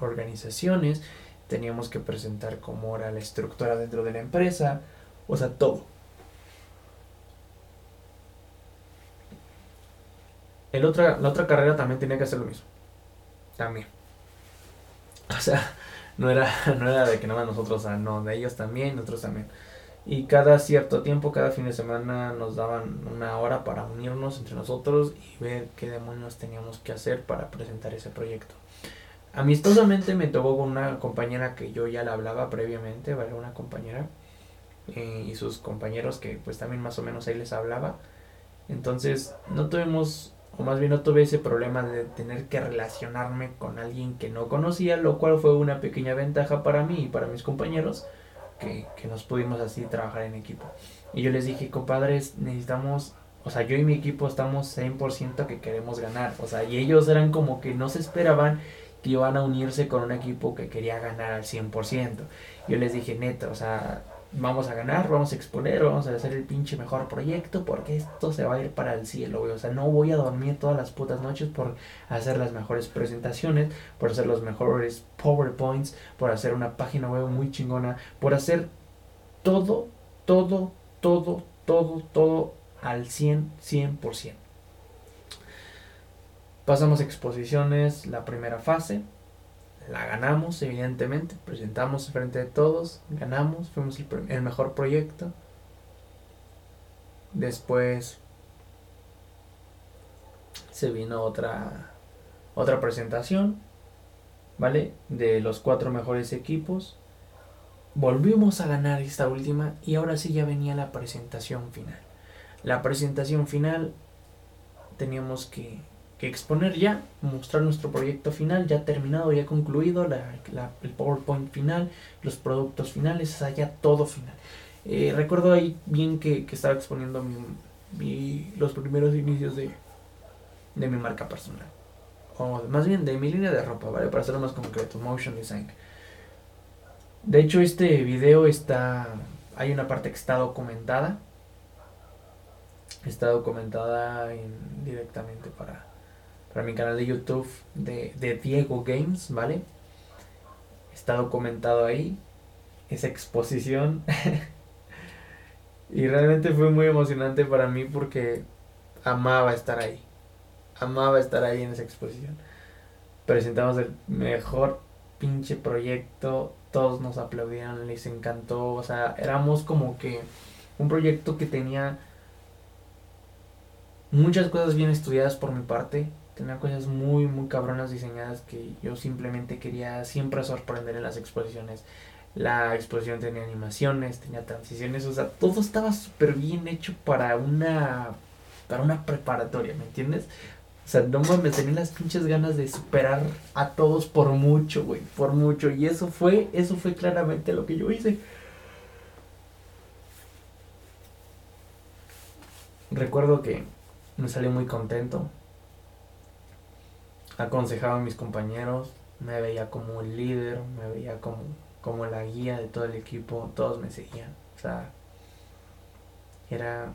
organizaciones, teníamos que presentar cómo era la estructura dentro de la empresa, o sea, todo. El otra, la otra carrera también tenía que hacer lo mismo. También. [laughs] O sea, no era, no era de que nada más nosotros, o no, de ellos también, nosotros también. Y cada cierto tiempo, cada fin de semana nos daban una hora para unirnos entre nosotros y ver qué demonios teníamos que hacer para presentar ese proyecto. Amistosamente me tocó con una compañera que yo ya le hablaba previamente, ¿vale? Una compañera eh, y sus compañeros que pues también más o menos ahí les hablaba. Entonces no tuvimos o más bien no tuve ese problema de tener que relacionarme con alguien que no conocía, lo cual fue una pequeña ventaja para mí y para mis compañeros, que, que nos pudimos así trabajar en equipo. Y yo les dije, compadres, necesitamos, o sea, yo y mi equipo estamos 100% que queremos ganar, o sea, y ellos eran como que no se esperaban que iban a unirse con un equipo que quería ganar al 100%. Yo les dije, neta, o sea, vamos a ganar, vamos a exponer, vamos a hacer el pinche mejor proyecto porque esto se va a ir para el cielo, güey. O sea, no voy a dormir todas las putas noches por hacer las mejores presentaciones, por hacer los mejores PowerPoints, por hacer una página web muy chingona, por hacer todo, todo, todo, todo, todo al 100, 100%. Pasamos exposiciones, la primera fase, ganamos, evidentemente, presentamos frente de todos, ganamos, fuimos el, mejor proyecto. Después se vino otra otra presentación, ¿vale? De los cuatro mejores equipos. Volvimos a ganar esta última y ahora sí ya venía la presentación final. La presentación final teníamos que que exponer ya, mostrar nuestro proyecto final ya terminado, ya concluido, el PowerPoint final, los productos finales, o sea, todo final. Eh, recuerdo ahí bien que, estaba exponiendo mi, los primeros inicios de, de mi marca personal. O más bien de mi línea de ropa, ¿vale? Para hacerlo más concreto, Motion Design. De hecho, este video está... Hay una parte que está documentada. Está documentada directamente para, para mi canal de YouTube de, Diego Games, ¿vale? Está documentado ahí esa exposición. [laughs] y realmente fue muy emocionante para mí porque amaba estar ahí. Amaba estar ahí en esa exposición. Presentamos el mejor pinche proyecto. Todos nos aplaudían, les encantó. O sea, éramos como que un proyecto que tenía muchas cosas bien estudiadas por mi parte tenía cosas muy, muy cabronas diseñadas que yo simplemente quería siempre sorprender en las exposiciones. La exposición tenía animaciones, tenía transiciones, o sea, todo estaba súper bien hecho para una, para una preparatoria, ¿me entiendes? O sea, no mames, tenía las pinches ganas de superar a todos por mucho, güey, por mucho. Y eso fue, eso fue claramente lo que yo hice. Recuerdo que me salí muy contento aconsejaba a mis compañeros, me veía como el líder, me veía como, como la guía de todo el equipo, todos me seguían. O sea, era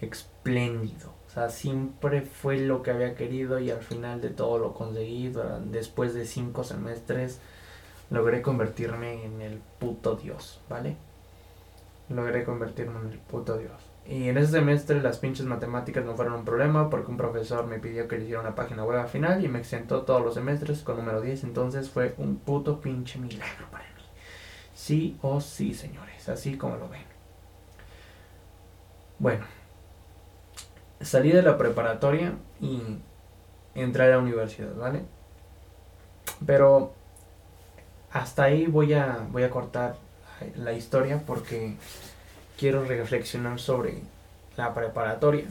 espléndido. O sea, siempre fue lo que había querido y al final de todo lo conseguí. Después de cinco semestres logré convertirme en el puto Dios, ¿vale? Logré convertirme en el puto Dios. Y en ese semestre las pinches matemáticas no fueron un problema porque un profesor me pidió que le hiciera una página web al final y me exentó todos los semestres con número 10. Entonces fue un puto pinche milagro para mí. Sí o sí, señores, así como lo ven. Bueno, salí de la preparatoria y entré a la universidad, ¿vale? Pero hasta ahí voy a, voy a cortar la historia porque quiero reflexionar sobre la preparatoria.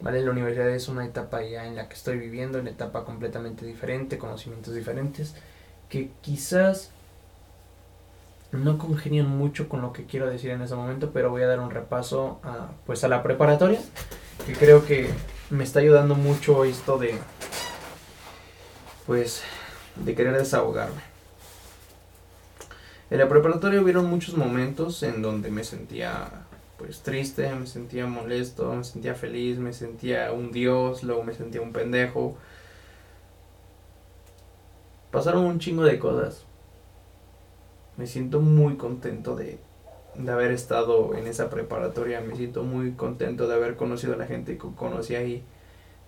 ¿Vale? La universidad es una etapa ya en la que estoy viviendo, una etapa completamente diferente, conocimientos diferentes, que quizás no congenian mucho con lo que quiero decir en ese momento, pero voy a dar un repaso a, pues a la preparatoria, que creo que me está ayudando mucho esto de pues de querer desahogarme. En la preparatoria hubieron muchos momentos en donde me sentía pues triste, me sentía molesto, me sentía feliz, me sentía un dios, luego me sentía un pendejo. Pasaron un chingo de cosas. Me siento muy contento de, de haber estado en esa preparatoria, me siento muy contento de haber conocido a la gente que conocí ahí.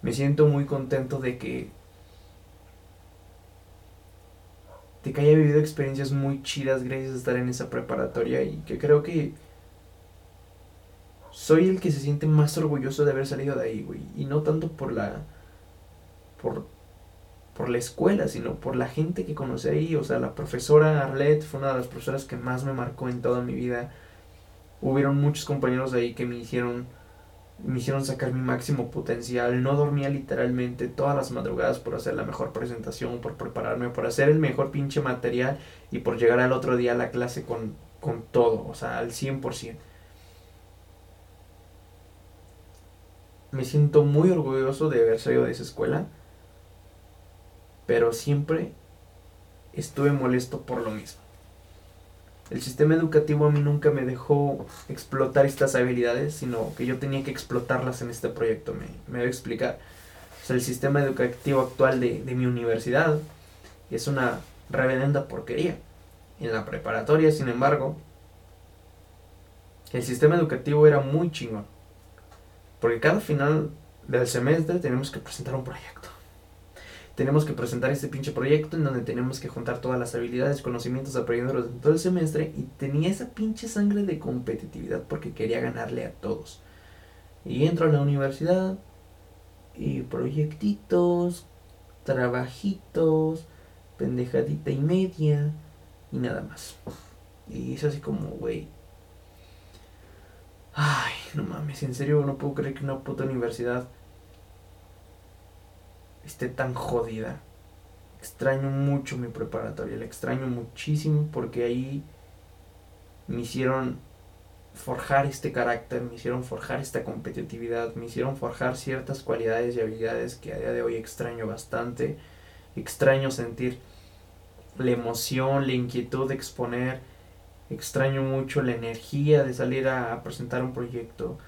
Me siento muy contento de que de que haya vivido experiencias muy chidas gracias a estar en esa preparatoria y que creo que soy el que se siente más orgulloso de haber salido de ahí, güey. Y no tanto por la. por. por la escuela, sino por la gente que conocí ahí. O sea, la profesora Arlette fue una de las profesoras que más me marcó en toda mi vida. Hubieron muchos compañeros ahí que me hicieron. Me hicieron sacar mi máximo potencial. No dormía literalmente todas las madrugadas por hacer la mejor presentación, por prepararme, por hacer el mejor pinche material y por llegar al otro día a la clase con, con todo, o sea, al 100%. me siento muy orgulloso de haber salido de esa escuela, pero siempre estuve molesto por lo mismo. El sistema educativo a mí nunca me dejó explotar estas habilidades, sino que yo tenía que explotarlas en este proyecto, me, me voy a explicar. El sistema educativo actual de, de mi universidad es una reverenda porquería. En la preparatoria, sin embargo, el sistema educativo era muy chingón. Porque cada final del semestre tenemos que presentar un proyecto. Tenemos que presentar este pinche proyecto en donde tenemos que juntar todas las habilidades, conocimientos aprendidos de todo el semestre y tenía esa pinche sangre de competitividad porque quería ganarle a todos. Y entro a la universidad y proyectitos, trabajitos, pendejadita y media y nada más. Y es así como, güey, Ay, no mames, en serio no puedo creer que una puta universidad esté tan jodida. Extraño mucho mi preparatoria, la extraño muchísimo porque ahí me hicieron forjar este carácter, me hicieron forjar esta competitividad, me hicieron forjar ciertas cualidades y habilidades que a día de hoy extraño bastante. Extraño sentir la emoción, la inquietud de exponer Extraño mucho la energía de salir a, presentar un proyecto.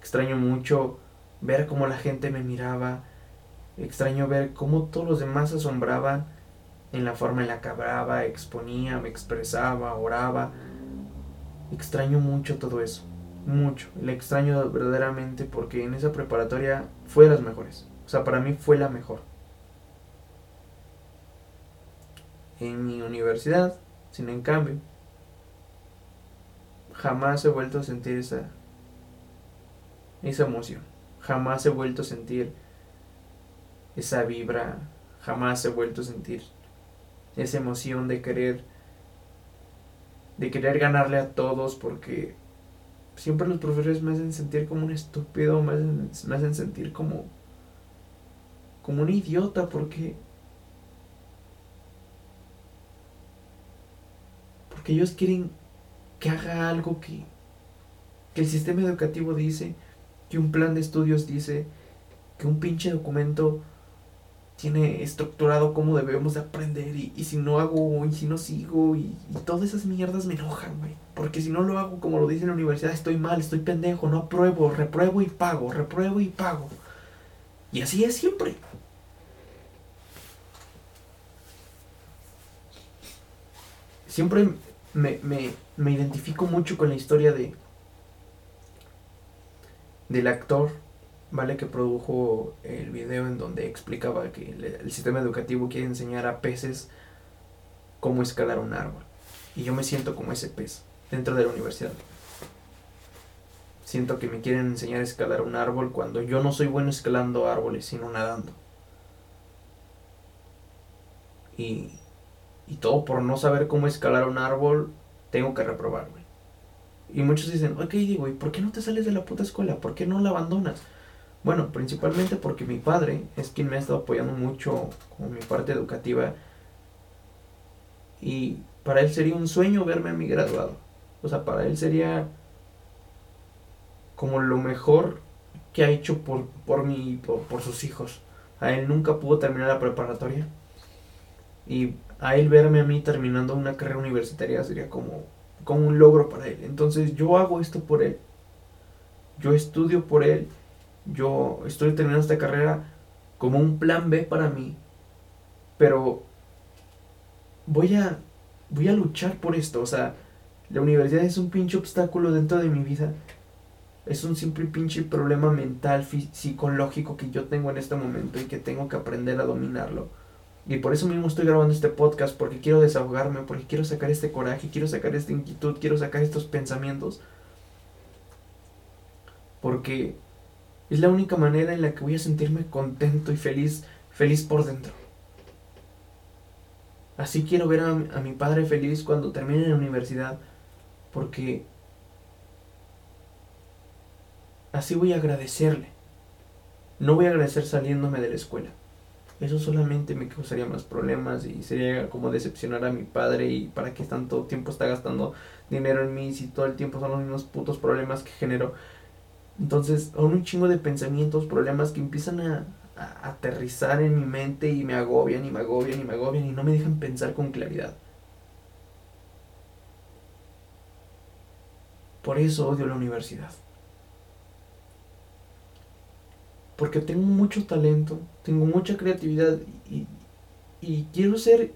Extraño mucho ver cómo la gente me miraba. Extraño ver cómo todos los demás asombraban en la forma en la que hablaba, exponía, me expresaba, oraba. Extraño mucho todo eso. Mucho. Le extraño verdaderamente porque en esa preparatoria fue de las mejores. O sea, para mí fue la mejor. En mi universidad, sin en cambio, jamás he vuelto a sentir esa, esa emoción. Jamás he vuelto a sentir esa vibra. Jamás he vuelto a sentir esa emoción de querer de querer ganarle a todos porque siempre los profesores me hacen sentir como un estúpido, me hacen, me sentir como como un idiota porque porque ellos quieren que haga algo que, que el sistema educativo dice, que un plan de estudios dice, que un pinche documento tiene estructurado cómo debemos de aprender y, si no hago y si no sigo y, y todas esas mierdas me enojan, güey. Porque si no lo hago como lo dice en la universidad, estoy mal, estoy pendejo, no apruebo, repruebo y pago, repruebo y pago. Y así es siempre. Siempre me, me, me identifico mucho con la historia de del actor, ¿vale? Que produjo el video en donde explicaba que el, sistema educativo quiere enseñar a peces cómo escalar un árbol. Y yo me siento como ese pez dentro de la universidad. Siento que me quieren enseñar a escalar un árbol cuando yo no soy bueno escalando árboles, sino nadando. Y, y todo por no saber cómo escalar un árbol tengo que reprobar, güey. Y muchos dicen, ok, digo, ¿y por qué no te sales de la puta escuela? ¿Por qué no la abandonas? Bueno, principalmente porque mi padre es quien me ha estado apoyando mucho con mi parte educativa. Y para él sería un sueño verme a mi graduado. O sea, para él sería como lo mejor que ha hecho por, por mí y por, por sus hijos. A él nunca pudo terminar la preparatoria. Y a él verme a mí terminando una carrera universitaria sería como, como un logro para él. Entonces yo hago esto por él. Yo estudio por él. Yo estoy terminando esta carrera como un plan B para mí. Pero voy a, voy a luchar por esto. O sea, la universidad es un pinche obstáculo dentro de mi vida. Es un simple pinche problema mental, psicológico que yo tengo en este momento y que tengo que aprender a dominarlo. Y por eso mismo estoy grabando este podcast, porque quiero desahogarme, porque quiero sacar este coraje, quiero sacar esta inquietud, quiero sacar estos pensamientos. Porque es la única manera en la que voy a sentirme contento y feliz, feliz por dentro. Así quiero ver a, a mi padre feliz cuando termine la universidad, porque así voy a agradecerle. No voy a agradecer saliéndome de la escuela eso solamente me causaría más problemas y sería como decepcionar a mi padre y para qué tanto tiempo está gastando dinero en mí si todo el tiempo son los mismos putos problemas que genero. Entonces, son un chingo de pensamientos, problemas que empiezan a, a aterrizar en mi mente y me agobian y me agobian y me agobian y no me dejan pensar con claridad. Por eso odio la universidad. porque tengo mucho talento, tengo mucha creatividad y, quiero ser,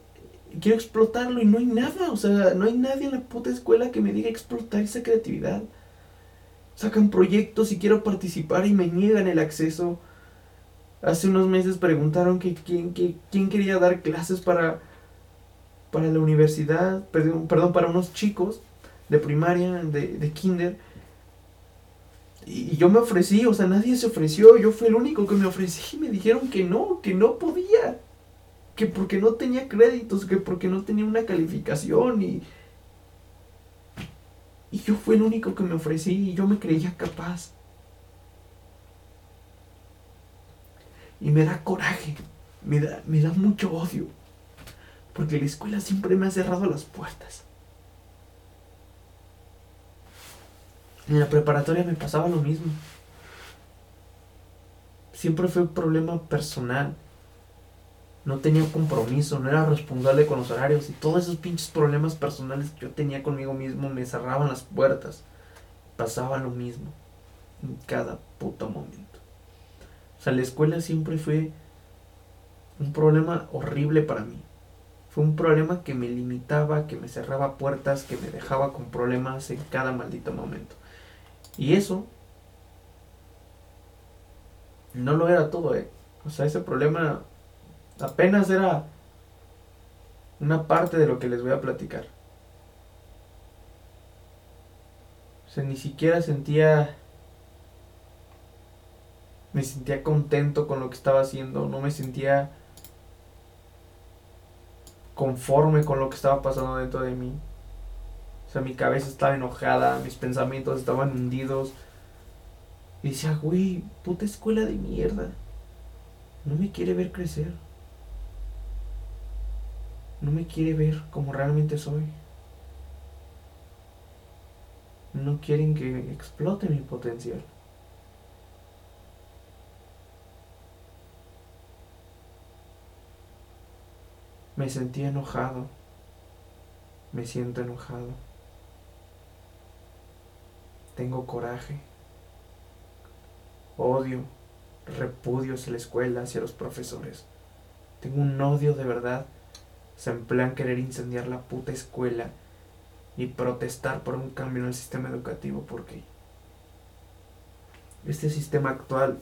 quiero explotarlo y no hay nada, o sea, no hay nadie en la puta escuela que me diga explotar esa creatividad. Sacan proyectos y quiero participar y me niegan el acceso. Hace unos meses preguntaron que quién, que, quién quería dar clases para, para la universidad, perdón, perdón, para unos chicos de primaria, de, de kinder y yo me ofrecí, o sea, nadie se ofreció, yo fui el único que me ofrecí y me dijeron que no, que no podía, que porque no tenía créditos, que porque no tenía una calificación y... Y yo fui el único que me ofrecí y yo me creía capaz. Y me da coraje, me da, me da mucho odio, porque la escuela siempre me ha cerrado las puertas. En la preparatoria me pasaba lo mismo. Siempre fue un problema personal. No tenía compromiso, no era responsable con los horarios y todos esos pinches problemas personales que yo tenía conmigo mismo me cerraban las puertas. Pasaba lo mismo en cada puto momento. O sea, la escuela siempre fue un problema horrible para mí. Fue un problema que me limitaba, que me cerraba puertas, que me dejaba con problemas en cada maldito momento. Y eso no lo era todo, ¿eh? O sea, ese problema apenas era una parte de lo que les voy a platicar. O sea, ni siquiera sentía... Me sentía contento con lo que estaba haciendo, no me sentía conforme con lo que estaba pasando dentro de mí. O sea, mi cabeza estaba enojada, mis pensamientos estaban hundidos. Y decía, güey, puta escuela de mierda. No me quiere ver crecer. No me quiere ver como realmente soy. No quieren que explote mi potencial. Me sentí enojado. Me siento enojado. Tengo coraje, odio, repudio hacia la escuela, hacia los profesores. Tengo un odio de verdad. Se en querer incendiar la puta escuela y protestar por un cambio en el sistema educativo porque este sistema actual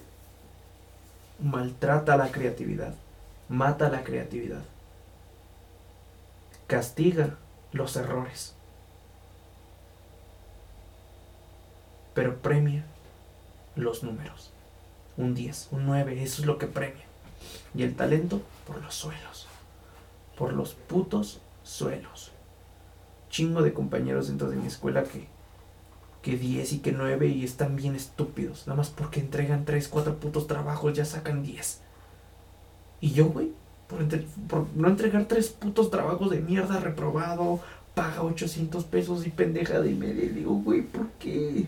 maltrata la creatividad, mata la creatividad, castiga los errores. pero premia los números. Un 10, un 9, eso es lo que premia. Y el talento por los suelos. Por los putos suelos. Chingo de compañeros dentro de mi escuela que, que 10 y que 9 y están bien estúpidos. Nada más porque entregan 3, 4 putos trabajos ya sacan 10. Y yo, güey, por, no entregar 3 putos trabajos de mierda reprobado, paga 800 pesos y pendeja de media. Y digo, güey, ¿por qué?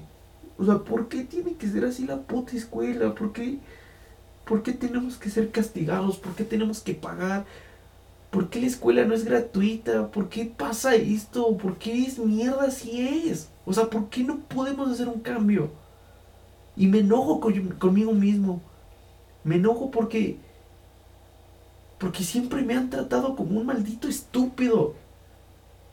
O sea, ¿por qué tiene que ser así la puta escuela? ¿Por qué, ¿Por qué tenemos que ser castigados? ¿Por qué tenemos que pagar ¿Por qué la escuela no es gratuita? ¿Por qué pasa esto? ¿Por qué es mierda si es? O sea, ¿por qué no podemos hacer un cambio? Y me enojo conmigo mismo. Me enojo porque... Porque siempre me han tratado como un maldito estúpido.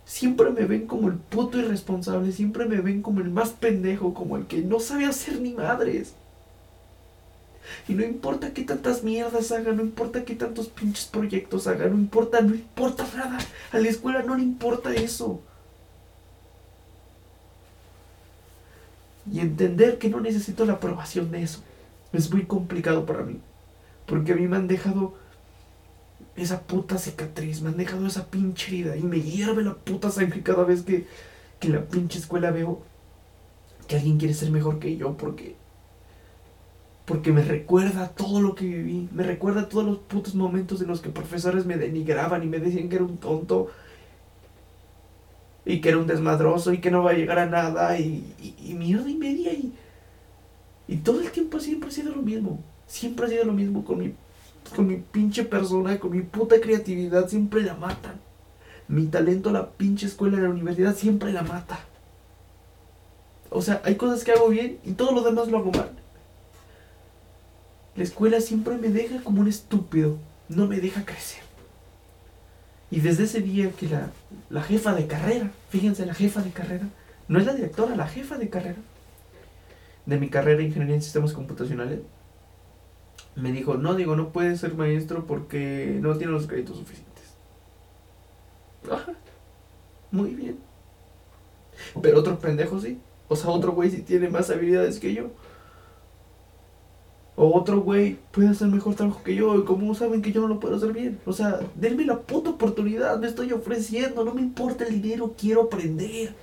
Siempre me ven como el puto irresponsable. Siempre me ven como el más pendejo. Como el que no sabe hacer ni madres. Y no importa qué tantas mierdas haga, no importa qué tantos pinches proyectos haga, no importa, no importa nada. A la escuela no le importa eso. Y entender que no necesito la aprobación de eso es muy complicado para mí. Porque a mí me han dejado esa puta cicatriz, me han dejado esa pinche herida y me hierve la puta sangre cada vez que, que la pinche escuela veo que alguien quiere ser mejor que yo porque porque me recuerda todo lo que viví, me recuerda todos los putos momentos en los que profesores me denigraban y me decían que era un tonto y que era un desmadroso y que no va a llegar a nada y, y, mierda y media y, y todo el tiempo siempre ha sido lo mismo, siempre ha sido lo mismo con mi, con mi pinche persona, con mi puta creatividad, siempre la matan. Mi talento, la pinche escuela, la universidad, siempre la mata. O sea, hay cosas que hago bien y todo lo demás lo hago mal. La escuela siempre me deja como un estúpido, no me deja crecer. Y desde ese día que la, la jefa de carrera, fíjense, la jefa de carrera, no es la directora, la jefa de carrera de mi carrera de Ingeniería en Sistemas Computacionales, me dijo, no, digo, no puedes ser maestro porque no tiene los créditos suficientes. muy bien. Pero otro pendejo sí. O sea, otro güey sí tiene más habilidades que yo. O otro güey puede hacer mejor trabajo que yo. Y como saben que yo no lo puedo hacer bien. O sea, denme la puta oportunidad. Me estoy ofreciendo. No me importa el dinero. Quiero aprender.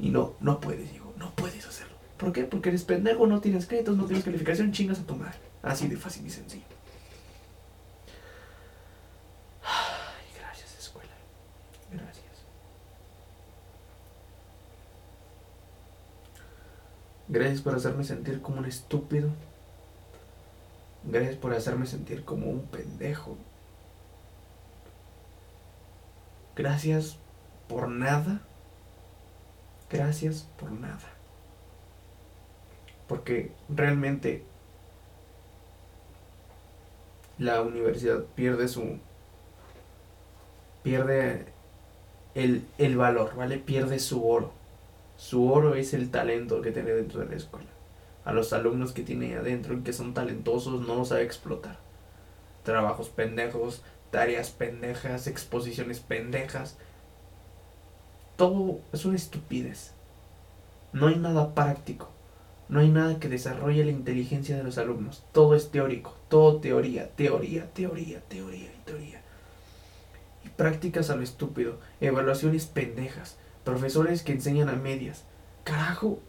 Y no, no puedes, digo. No puedes hacerlo. ¿Por qué? Porque eres pendejo, no tienes créditos, no tienes calificación. Chingas a tu madre. Así de fácil y sencillo. Ay, gracias, escuela. Gracias. Gracias por hacerme sentir como un estúpido. Gracias por hacerme sentir como un pendejo. Gracias por nada. Gracias por nada. Porque realmente la universidad pierde su... pierde el, el valor, ¿vale? Pierde su oro. Su oro es el talento que tiene dentro de la escuela a los alumnos que tiene adentro y que son talentosos no los sabe explotar. Trabajos pendejos, tareas pendejas, exposiciones pendejas. Todo es una estupidez. No hay nada práctico. No hay nada que desarrolle la inteligencia de los alumnos. Todo es teórico. Todo teoría, teoría, teoría, teoría y teoría. Y prácticas a lo estúpido. Evaluaciones pendejas. Profesores que enseñan a medias. Carajo.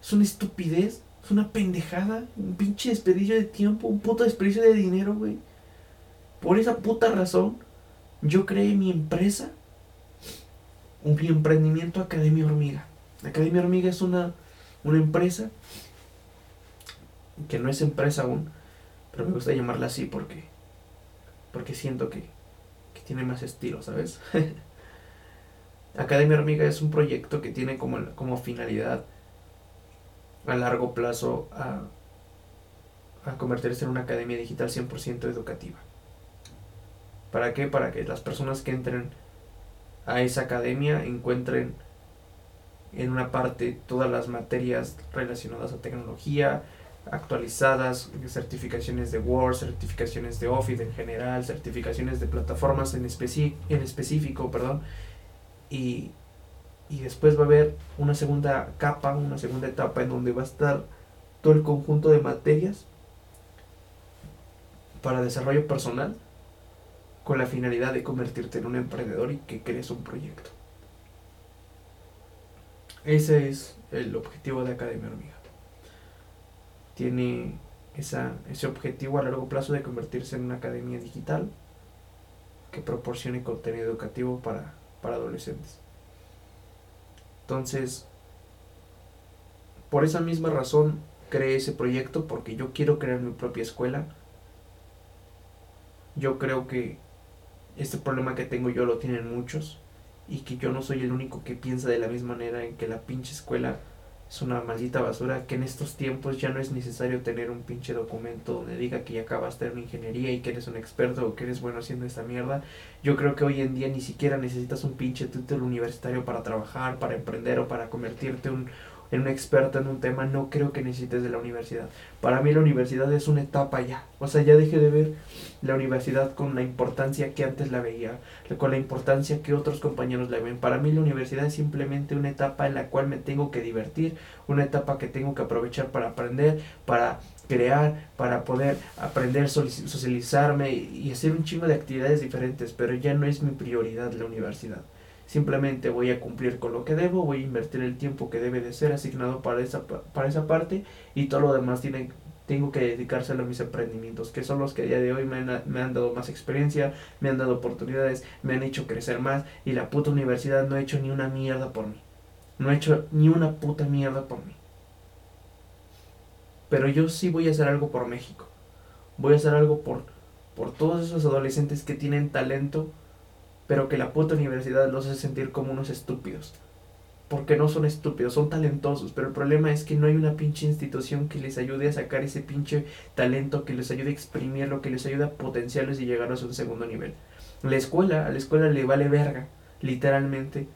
Es una estupidez es una pendejada, un pinche desperdicio de tiempo, un puto desperdicio de dinero, güey. Por esa puta razón, yo creé mi empresa, un emprendimiento Academia Hormiga. Academia Hormiga es una, una empresa que no es empresa aún, pero me gusta llamarla así porque, porque siento que, que tiene más estilo, ¿sabes? [laughs] Academia Hormiga es un proyecto que tiene como, como finalidad a largo plazo a, a convertirse en una academia digital 100% educativa. ¿Para qué? Para que las personas que entren a esa academia encuentren en una parte todas las materias relacionadas a tecnología, actualizadas, certificaciones de Word, certificaciones de Office en general, certificaciones de plataformas en, en específico, perdón, y, y después va a haber una segunda capa, una segunda etapa en donde va a estar todo el conjunto de materias para desarrollo personal con la finalidad de convertirte en un emprendedor y que crees un proyecto. Ese es el objetivo de Academia Hormiga. Tiene esa, ese objetivo a largo plazo de convertirse en una academia digital que proporcione contenido educativo para, para adolescentes. Entonces, por esa misma razón creé ese proyecto, porque yo quiero crear mi propia escuela. Yo creo que, este problema que tengo yo lo tienen muchos y que yo no soy el único que piensa de la misma manera en que la pinche escuela es una maldita basura que en estos tiempos ya no es necesario tener un pinche documento donde diga que ya acabaste en ingeniería y que eres un experto o que eres bueno haciendo esta mierda. Yo creo que hoy en día ni siquiera necesitas un pinche título universitario para trabajar, para emprender o para convertirte un, en un experto en un tema. No creo que necesites de la universidad. Para mí la universidad es una etapa ya. O sea, ya dejé de ver la universidad con la importancia que antes la veía, con la importancia que otros compañeros la ven. Para mí la universidad es simplemente una etapa en la cual me tengo que divertir, una etapa que tengo que aprovechar para aprender, para crear, para poder aprender, socializarme y hacer un chingo de actividades diferentes, pero ya no es mi prioridad la universidad. Simplemente voy a cumplir con lo que debo, voy a invertir el tiempo que debe de ser asignado para esa, para esa parte y todo lo demás tiene, tengo que dedicárselo a mis emprendimientos, que son los que a día de hoy me han, me han dado más experiencia, me han dado oportunidades, me han hecho crecer más y la puta universidad no ha hecho ni una mierda por mí. No ha hecho ni una puta mierda por mí. Pero yo sí voy a hacer algo por México. Voy a hacer algo por, por todos esos adolescentes que tienen talento pero que la puta universidad los hace sentir como unos estúpidos. Porque no son estúpidos, son talentosos, pero el problema es que no hay una pinche institución que les ayude a sacar ese pinche talento, que les ayude a exprimirlo, que les ayude a potenciarlos y llegar a un segundo nivel. La escuela, a la escuela le vale verga, literalmente.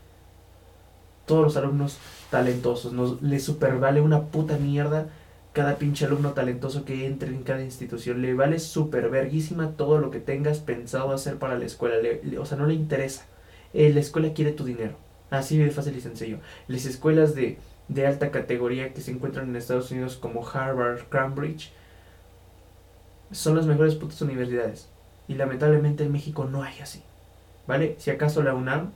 Todos los alumnos talentosos, nos, les supervale una puta mierda cada pinche alumno talentoso que entre en cada institución. Le vale súper verguísima todo lo que tengas pensado hacer para la escuela. o sea, no le interesa. Eh, la escuela quiere tu dinero. Así de fácil y sencillo. Las escuelas de, de alta categoría que se encuentran en Estados Unidos como Harvard, Cambridge, son las mejores putas universidades. Y lamentablemente en México no hay así. ¿Vale? Si acaso la UNAM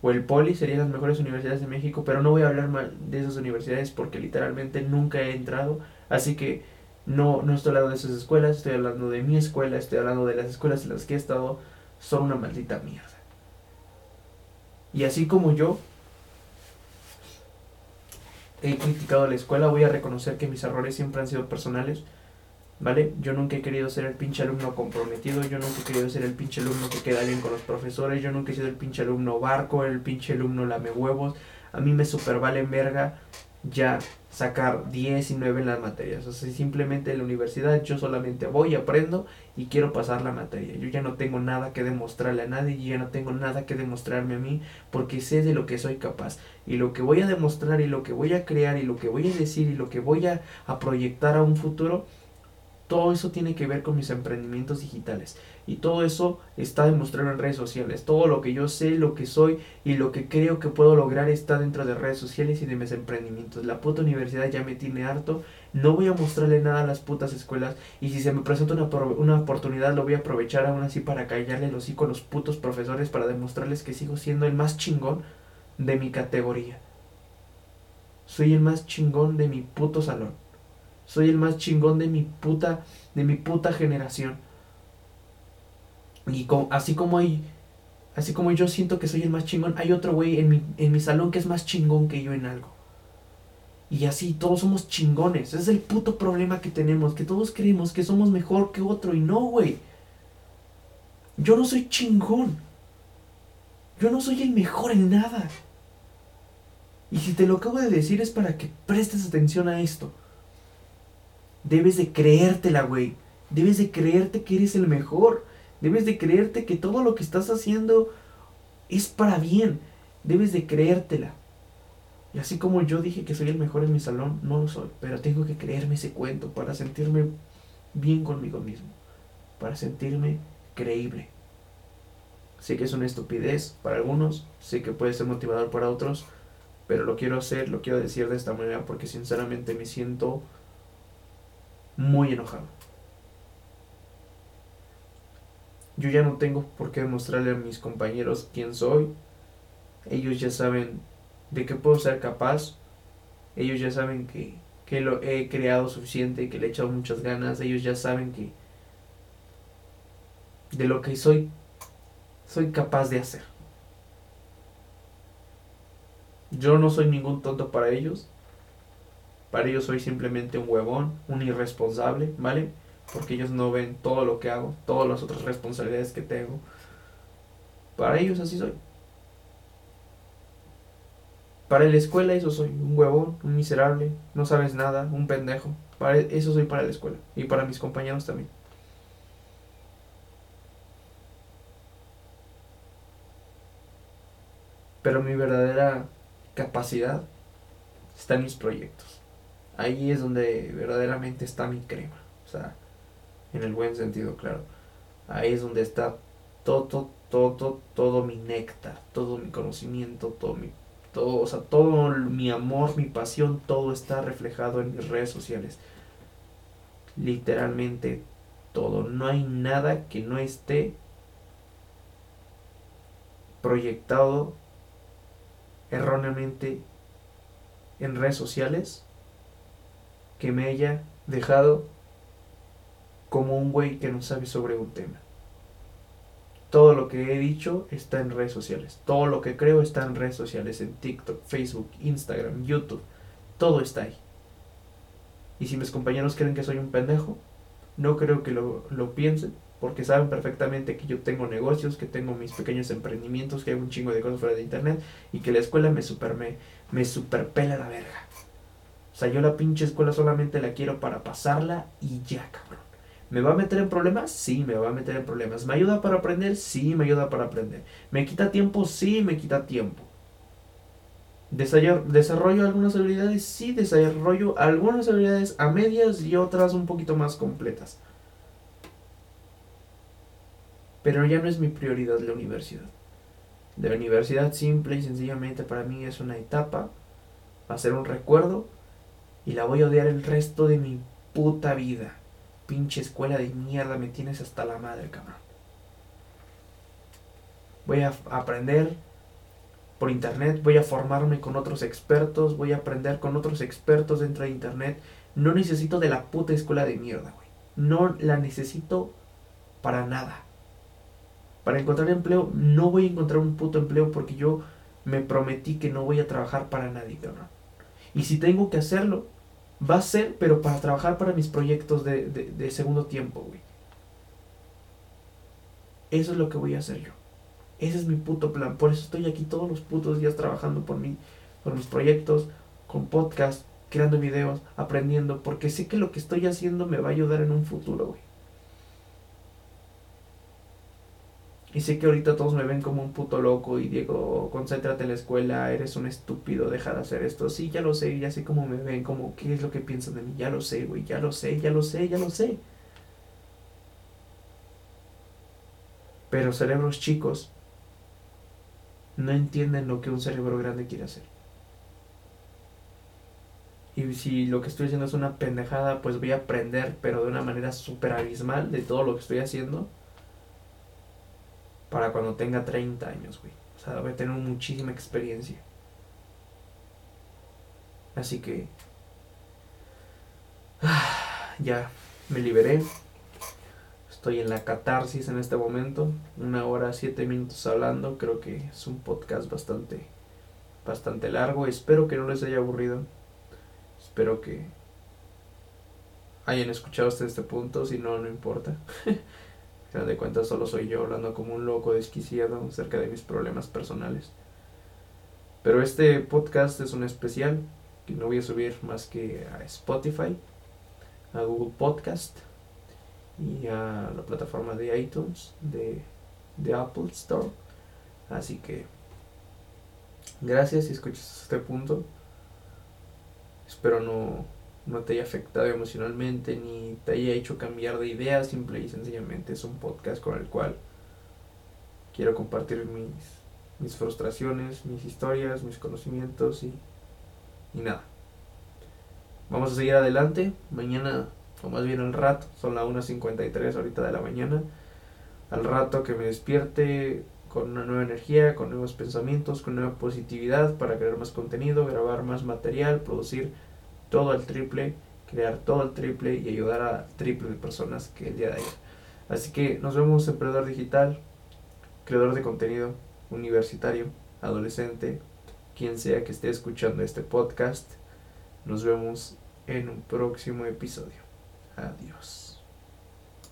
o el Poli serían las mejores universidades de México, pero no voy a hablar mal de esas universidades porque literalmente nunca he entrado Así que no, no estoy hablando de esas escuelas, estoy hablando de mi escuela, estoy hablando de las escuelas en las que he estado, son una maldita mierda. Y así como yo he criticado la escuela, voy a reconocer que mis errores siempre han sido personales, ¿vale? Yo nunca he querido ser el pinche alumno comprometido, yo nunca he querido ser el pinche alumno que queda bien con los profesores, yo nunca he sido el pinche alumno barco, el pinche alumno lame huevos, a mí me super vale verga ya sacar 10 y 9 en las materias. O sea, simplemente en la universidad yo solamente voy, aprendo y quiero pasar la materia. Yo ya no tengo nada que demostrarle a nadie, yo ya no tengo nada que demostrarme a mí porque sé de lo que soy capaz. Y lo que voy a demostrar y lo que voy a crear y lo que voy a decir y lo que voy a, a proyectar a un futuro todo eso tiene que ver con mis emprendimientos digitales. Y todo eso está demostrado en redes sociales. Todo lo que yo sé, lo que soy y lo que creo que puedo lograr está dentro de redes sociales y de mis emprendimientos. La puta universidad ya me tiene harto. No voy a mostrarle nada a las putas escuelas. Y si se me presenta una, una oportunidad, lo voy a aprovechar aún así para callarle los hocico a los putos profesores para demostrarles que sigo siendo el más chingón de mi categoría. Soy el más chingón de mi puto salón. Soy el más chingón de mi puta, de mi puta generación. Y así como hay, así como yo siento que soy el más chingón, hay otro güey en mi, en mi salón que es más chingón que yo en algo. Y así, todos somos chingones. Ese es el puto problema que tenemos, que todos creemos que somos mejor que otro y no, güey. Yo no soy chingón. Yo no soy el mejor en nada. Y si te lo acabo de decir es para que prestes atención a esto. Debes de creértela, güey. Debes de creerte que eres el mejor. Debes de creerte que todo lo que estás haciendo es para bien. Debes de creértela. Y así como yo dije que soy el mejor en mi salón, no lo soy. Pero tengo que creerme ese cuento para sentirme bien conmigo mismo. Para sentirme creíble. Sé que es una estupidez para algunos, sé que puede ser motivador para otros, pero lo quiero hacer, lo quiero decir de esta manera porque sinceramente me siento muy enojado. Yo ya no tengo por qué demostrarle a mis compañeros quién soy. Ellos ya saben de qué puedo ser capaz. Ellos ya saben que, que lo he creado suficiente, que le he echado muchas ganas. Ellos ya saben que de lo que soy, soy capaz de hacer. Yo no soy ningún tonto para ellos. Para ellos soy simplemente un huevón, un irresponsable, ¿vale? Porque ellos no ven todo lo que hago, todas las otras responsabilidades que tengo. Para ellos así soy. Para la escuela eso soy, un huevón, un miserable, no sabes nada, un pendejo. Para eso soy para la escuela y para mis compañeros también. Pero mi verdadera capacidad está en mis proyectos. Ahí es donde verdaderamente está mi crema. O sea, en el buen sentido, claro. Ahí es donde está todo, todo, todo mi néctar, todo mi conocimiento, todo mi todo, o sea, todo mi amor, mi pasión, todo está reflejado en mis redes sociales. Literalmente todo. No hay nada que no esté proyectado erróneamente en redes sociales que me haya dejado como un güey que no sabe sobre un tema. Todo lo que he dicho está en redes sociales. Todo lo que creo está en redes sociales, en TikTok, Facebook, Instagram, YouTube. Todo está ahí. Y si mis compañeros creen que soy un pendejo, no creo que lo, lo piensen, porque saben perfectamente que yo tengo negocios, que tengo mis pequeños emprendimientos, que hay un chingo de cosas fuera de internet y que la escuela me super me, me la verga. O sea, yo la pinche escuela solamente la quiero para pasarla y ya, cabrón. ¿Me va a meter en problemas? Sí, me va a meter en problemas. ¿Me ayuda para aprender? Sí, me ayuda para aprender. ¿Me quita tiempo? Sí, me quita tiempo. ¿Desarrollo algunas habilidades? Sí, desarrollo algunas habilidades a medias y otras un poquito más completas. Pero ya no es mi prioridad la universidad. La universidad simple y sencillamente para mí es una etapa, va a ser un recuerdo y la voy a odiar el resto de mi puta vida. Pinche escuela de mierda, me tienes hasta la madre, cabrón. Voy a aprender por internet, voy a formarme con otros expertos, voy a aprender con otros expertos dentro de internet. No necesito de la puta escuela de mierda, güey. No la necesito para nada. Para encontrar empleo, no voy a encontrar un puto empleo porque yo me prometí que no voy a trabajar para nadie, cabrón. Y si tengo que hacerlo, Va a ser, pero para trabajar para mis proyectos de, de, segundo tiempo, güey. Eso es lo que voy a hacer yo. Ese es mi puto plan. Por eso estoy aquí todos los putos días trabajando por mí, por mis proyectos, con podcast, creando videos, aprendiendo, porque sé que lo que estoy haciendo me va a ayudar en un futuro, güey. Y sé que ahorita todos me ven como un puto loco y Diego, concéntrate en la escuela, eres un estúpido, deja de hacer esto. Sí, ya lo sé, ya sé cómo me ven, como qué es lo que piensan de mí. Ya lo sé, güey, ya lo sé, ya lo sé, ya lo sé. Pero cerebros chicos no entienden lo que un cerebro grande quiere hacer. Y si lo que estoy haciendo es una pendejada, pues voy a aprender, pero de una manera súper abismal de todo lo que estoy haciendo para cuando tenga 30 años, güey. O sea, voy a tener muchísima experiencia. Así que... [sighs] ya, me liberé. Estoy en la catarsis en este momento. Una hora, siete minutos hablando. Creo que es un podcast bastante, bastante largo. Espero que no les haya aburrido. Espero que hayan escuchado hasta este punto. Si no, no importa. [laughs] final de cuentas solo soy yo hablando como un loco desquiciado acerca de mis problemas personales. Pero este podcast es un especial que no voy a subir más que a Spotify, a Google Podcast y a la plataforma de iTunes de, de Apple Store. Así que gracias si escuchas este punto. Espero no no te haya afectado emocionalmente ni te haya hecho cambiar de idea, simple y sencillamente es un podcast con el cual quiero compartir mis, mis frustraciones, mis historias, mis conocimientos y, y nada. Vamos a seguir adelante. Mañana, o más bien al rato, son las 1.53 ahorita de la mañana. Al rato que me despierte con una nueva energía, con nuevos pensamientos, con nueva positividad para crear más contenido, grabar más material, producir todo el triple, crear todo el triple y ayudar a triple de personas que el día de ayer. Así que nos vemos emprendedor digital, creador de contenido, universitario, adolescente, quien sea que esté escuchando este podcast. Nos vemos en un próximo episodio. Adiós.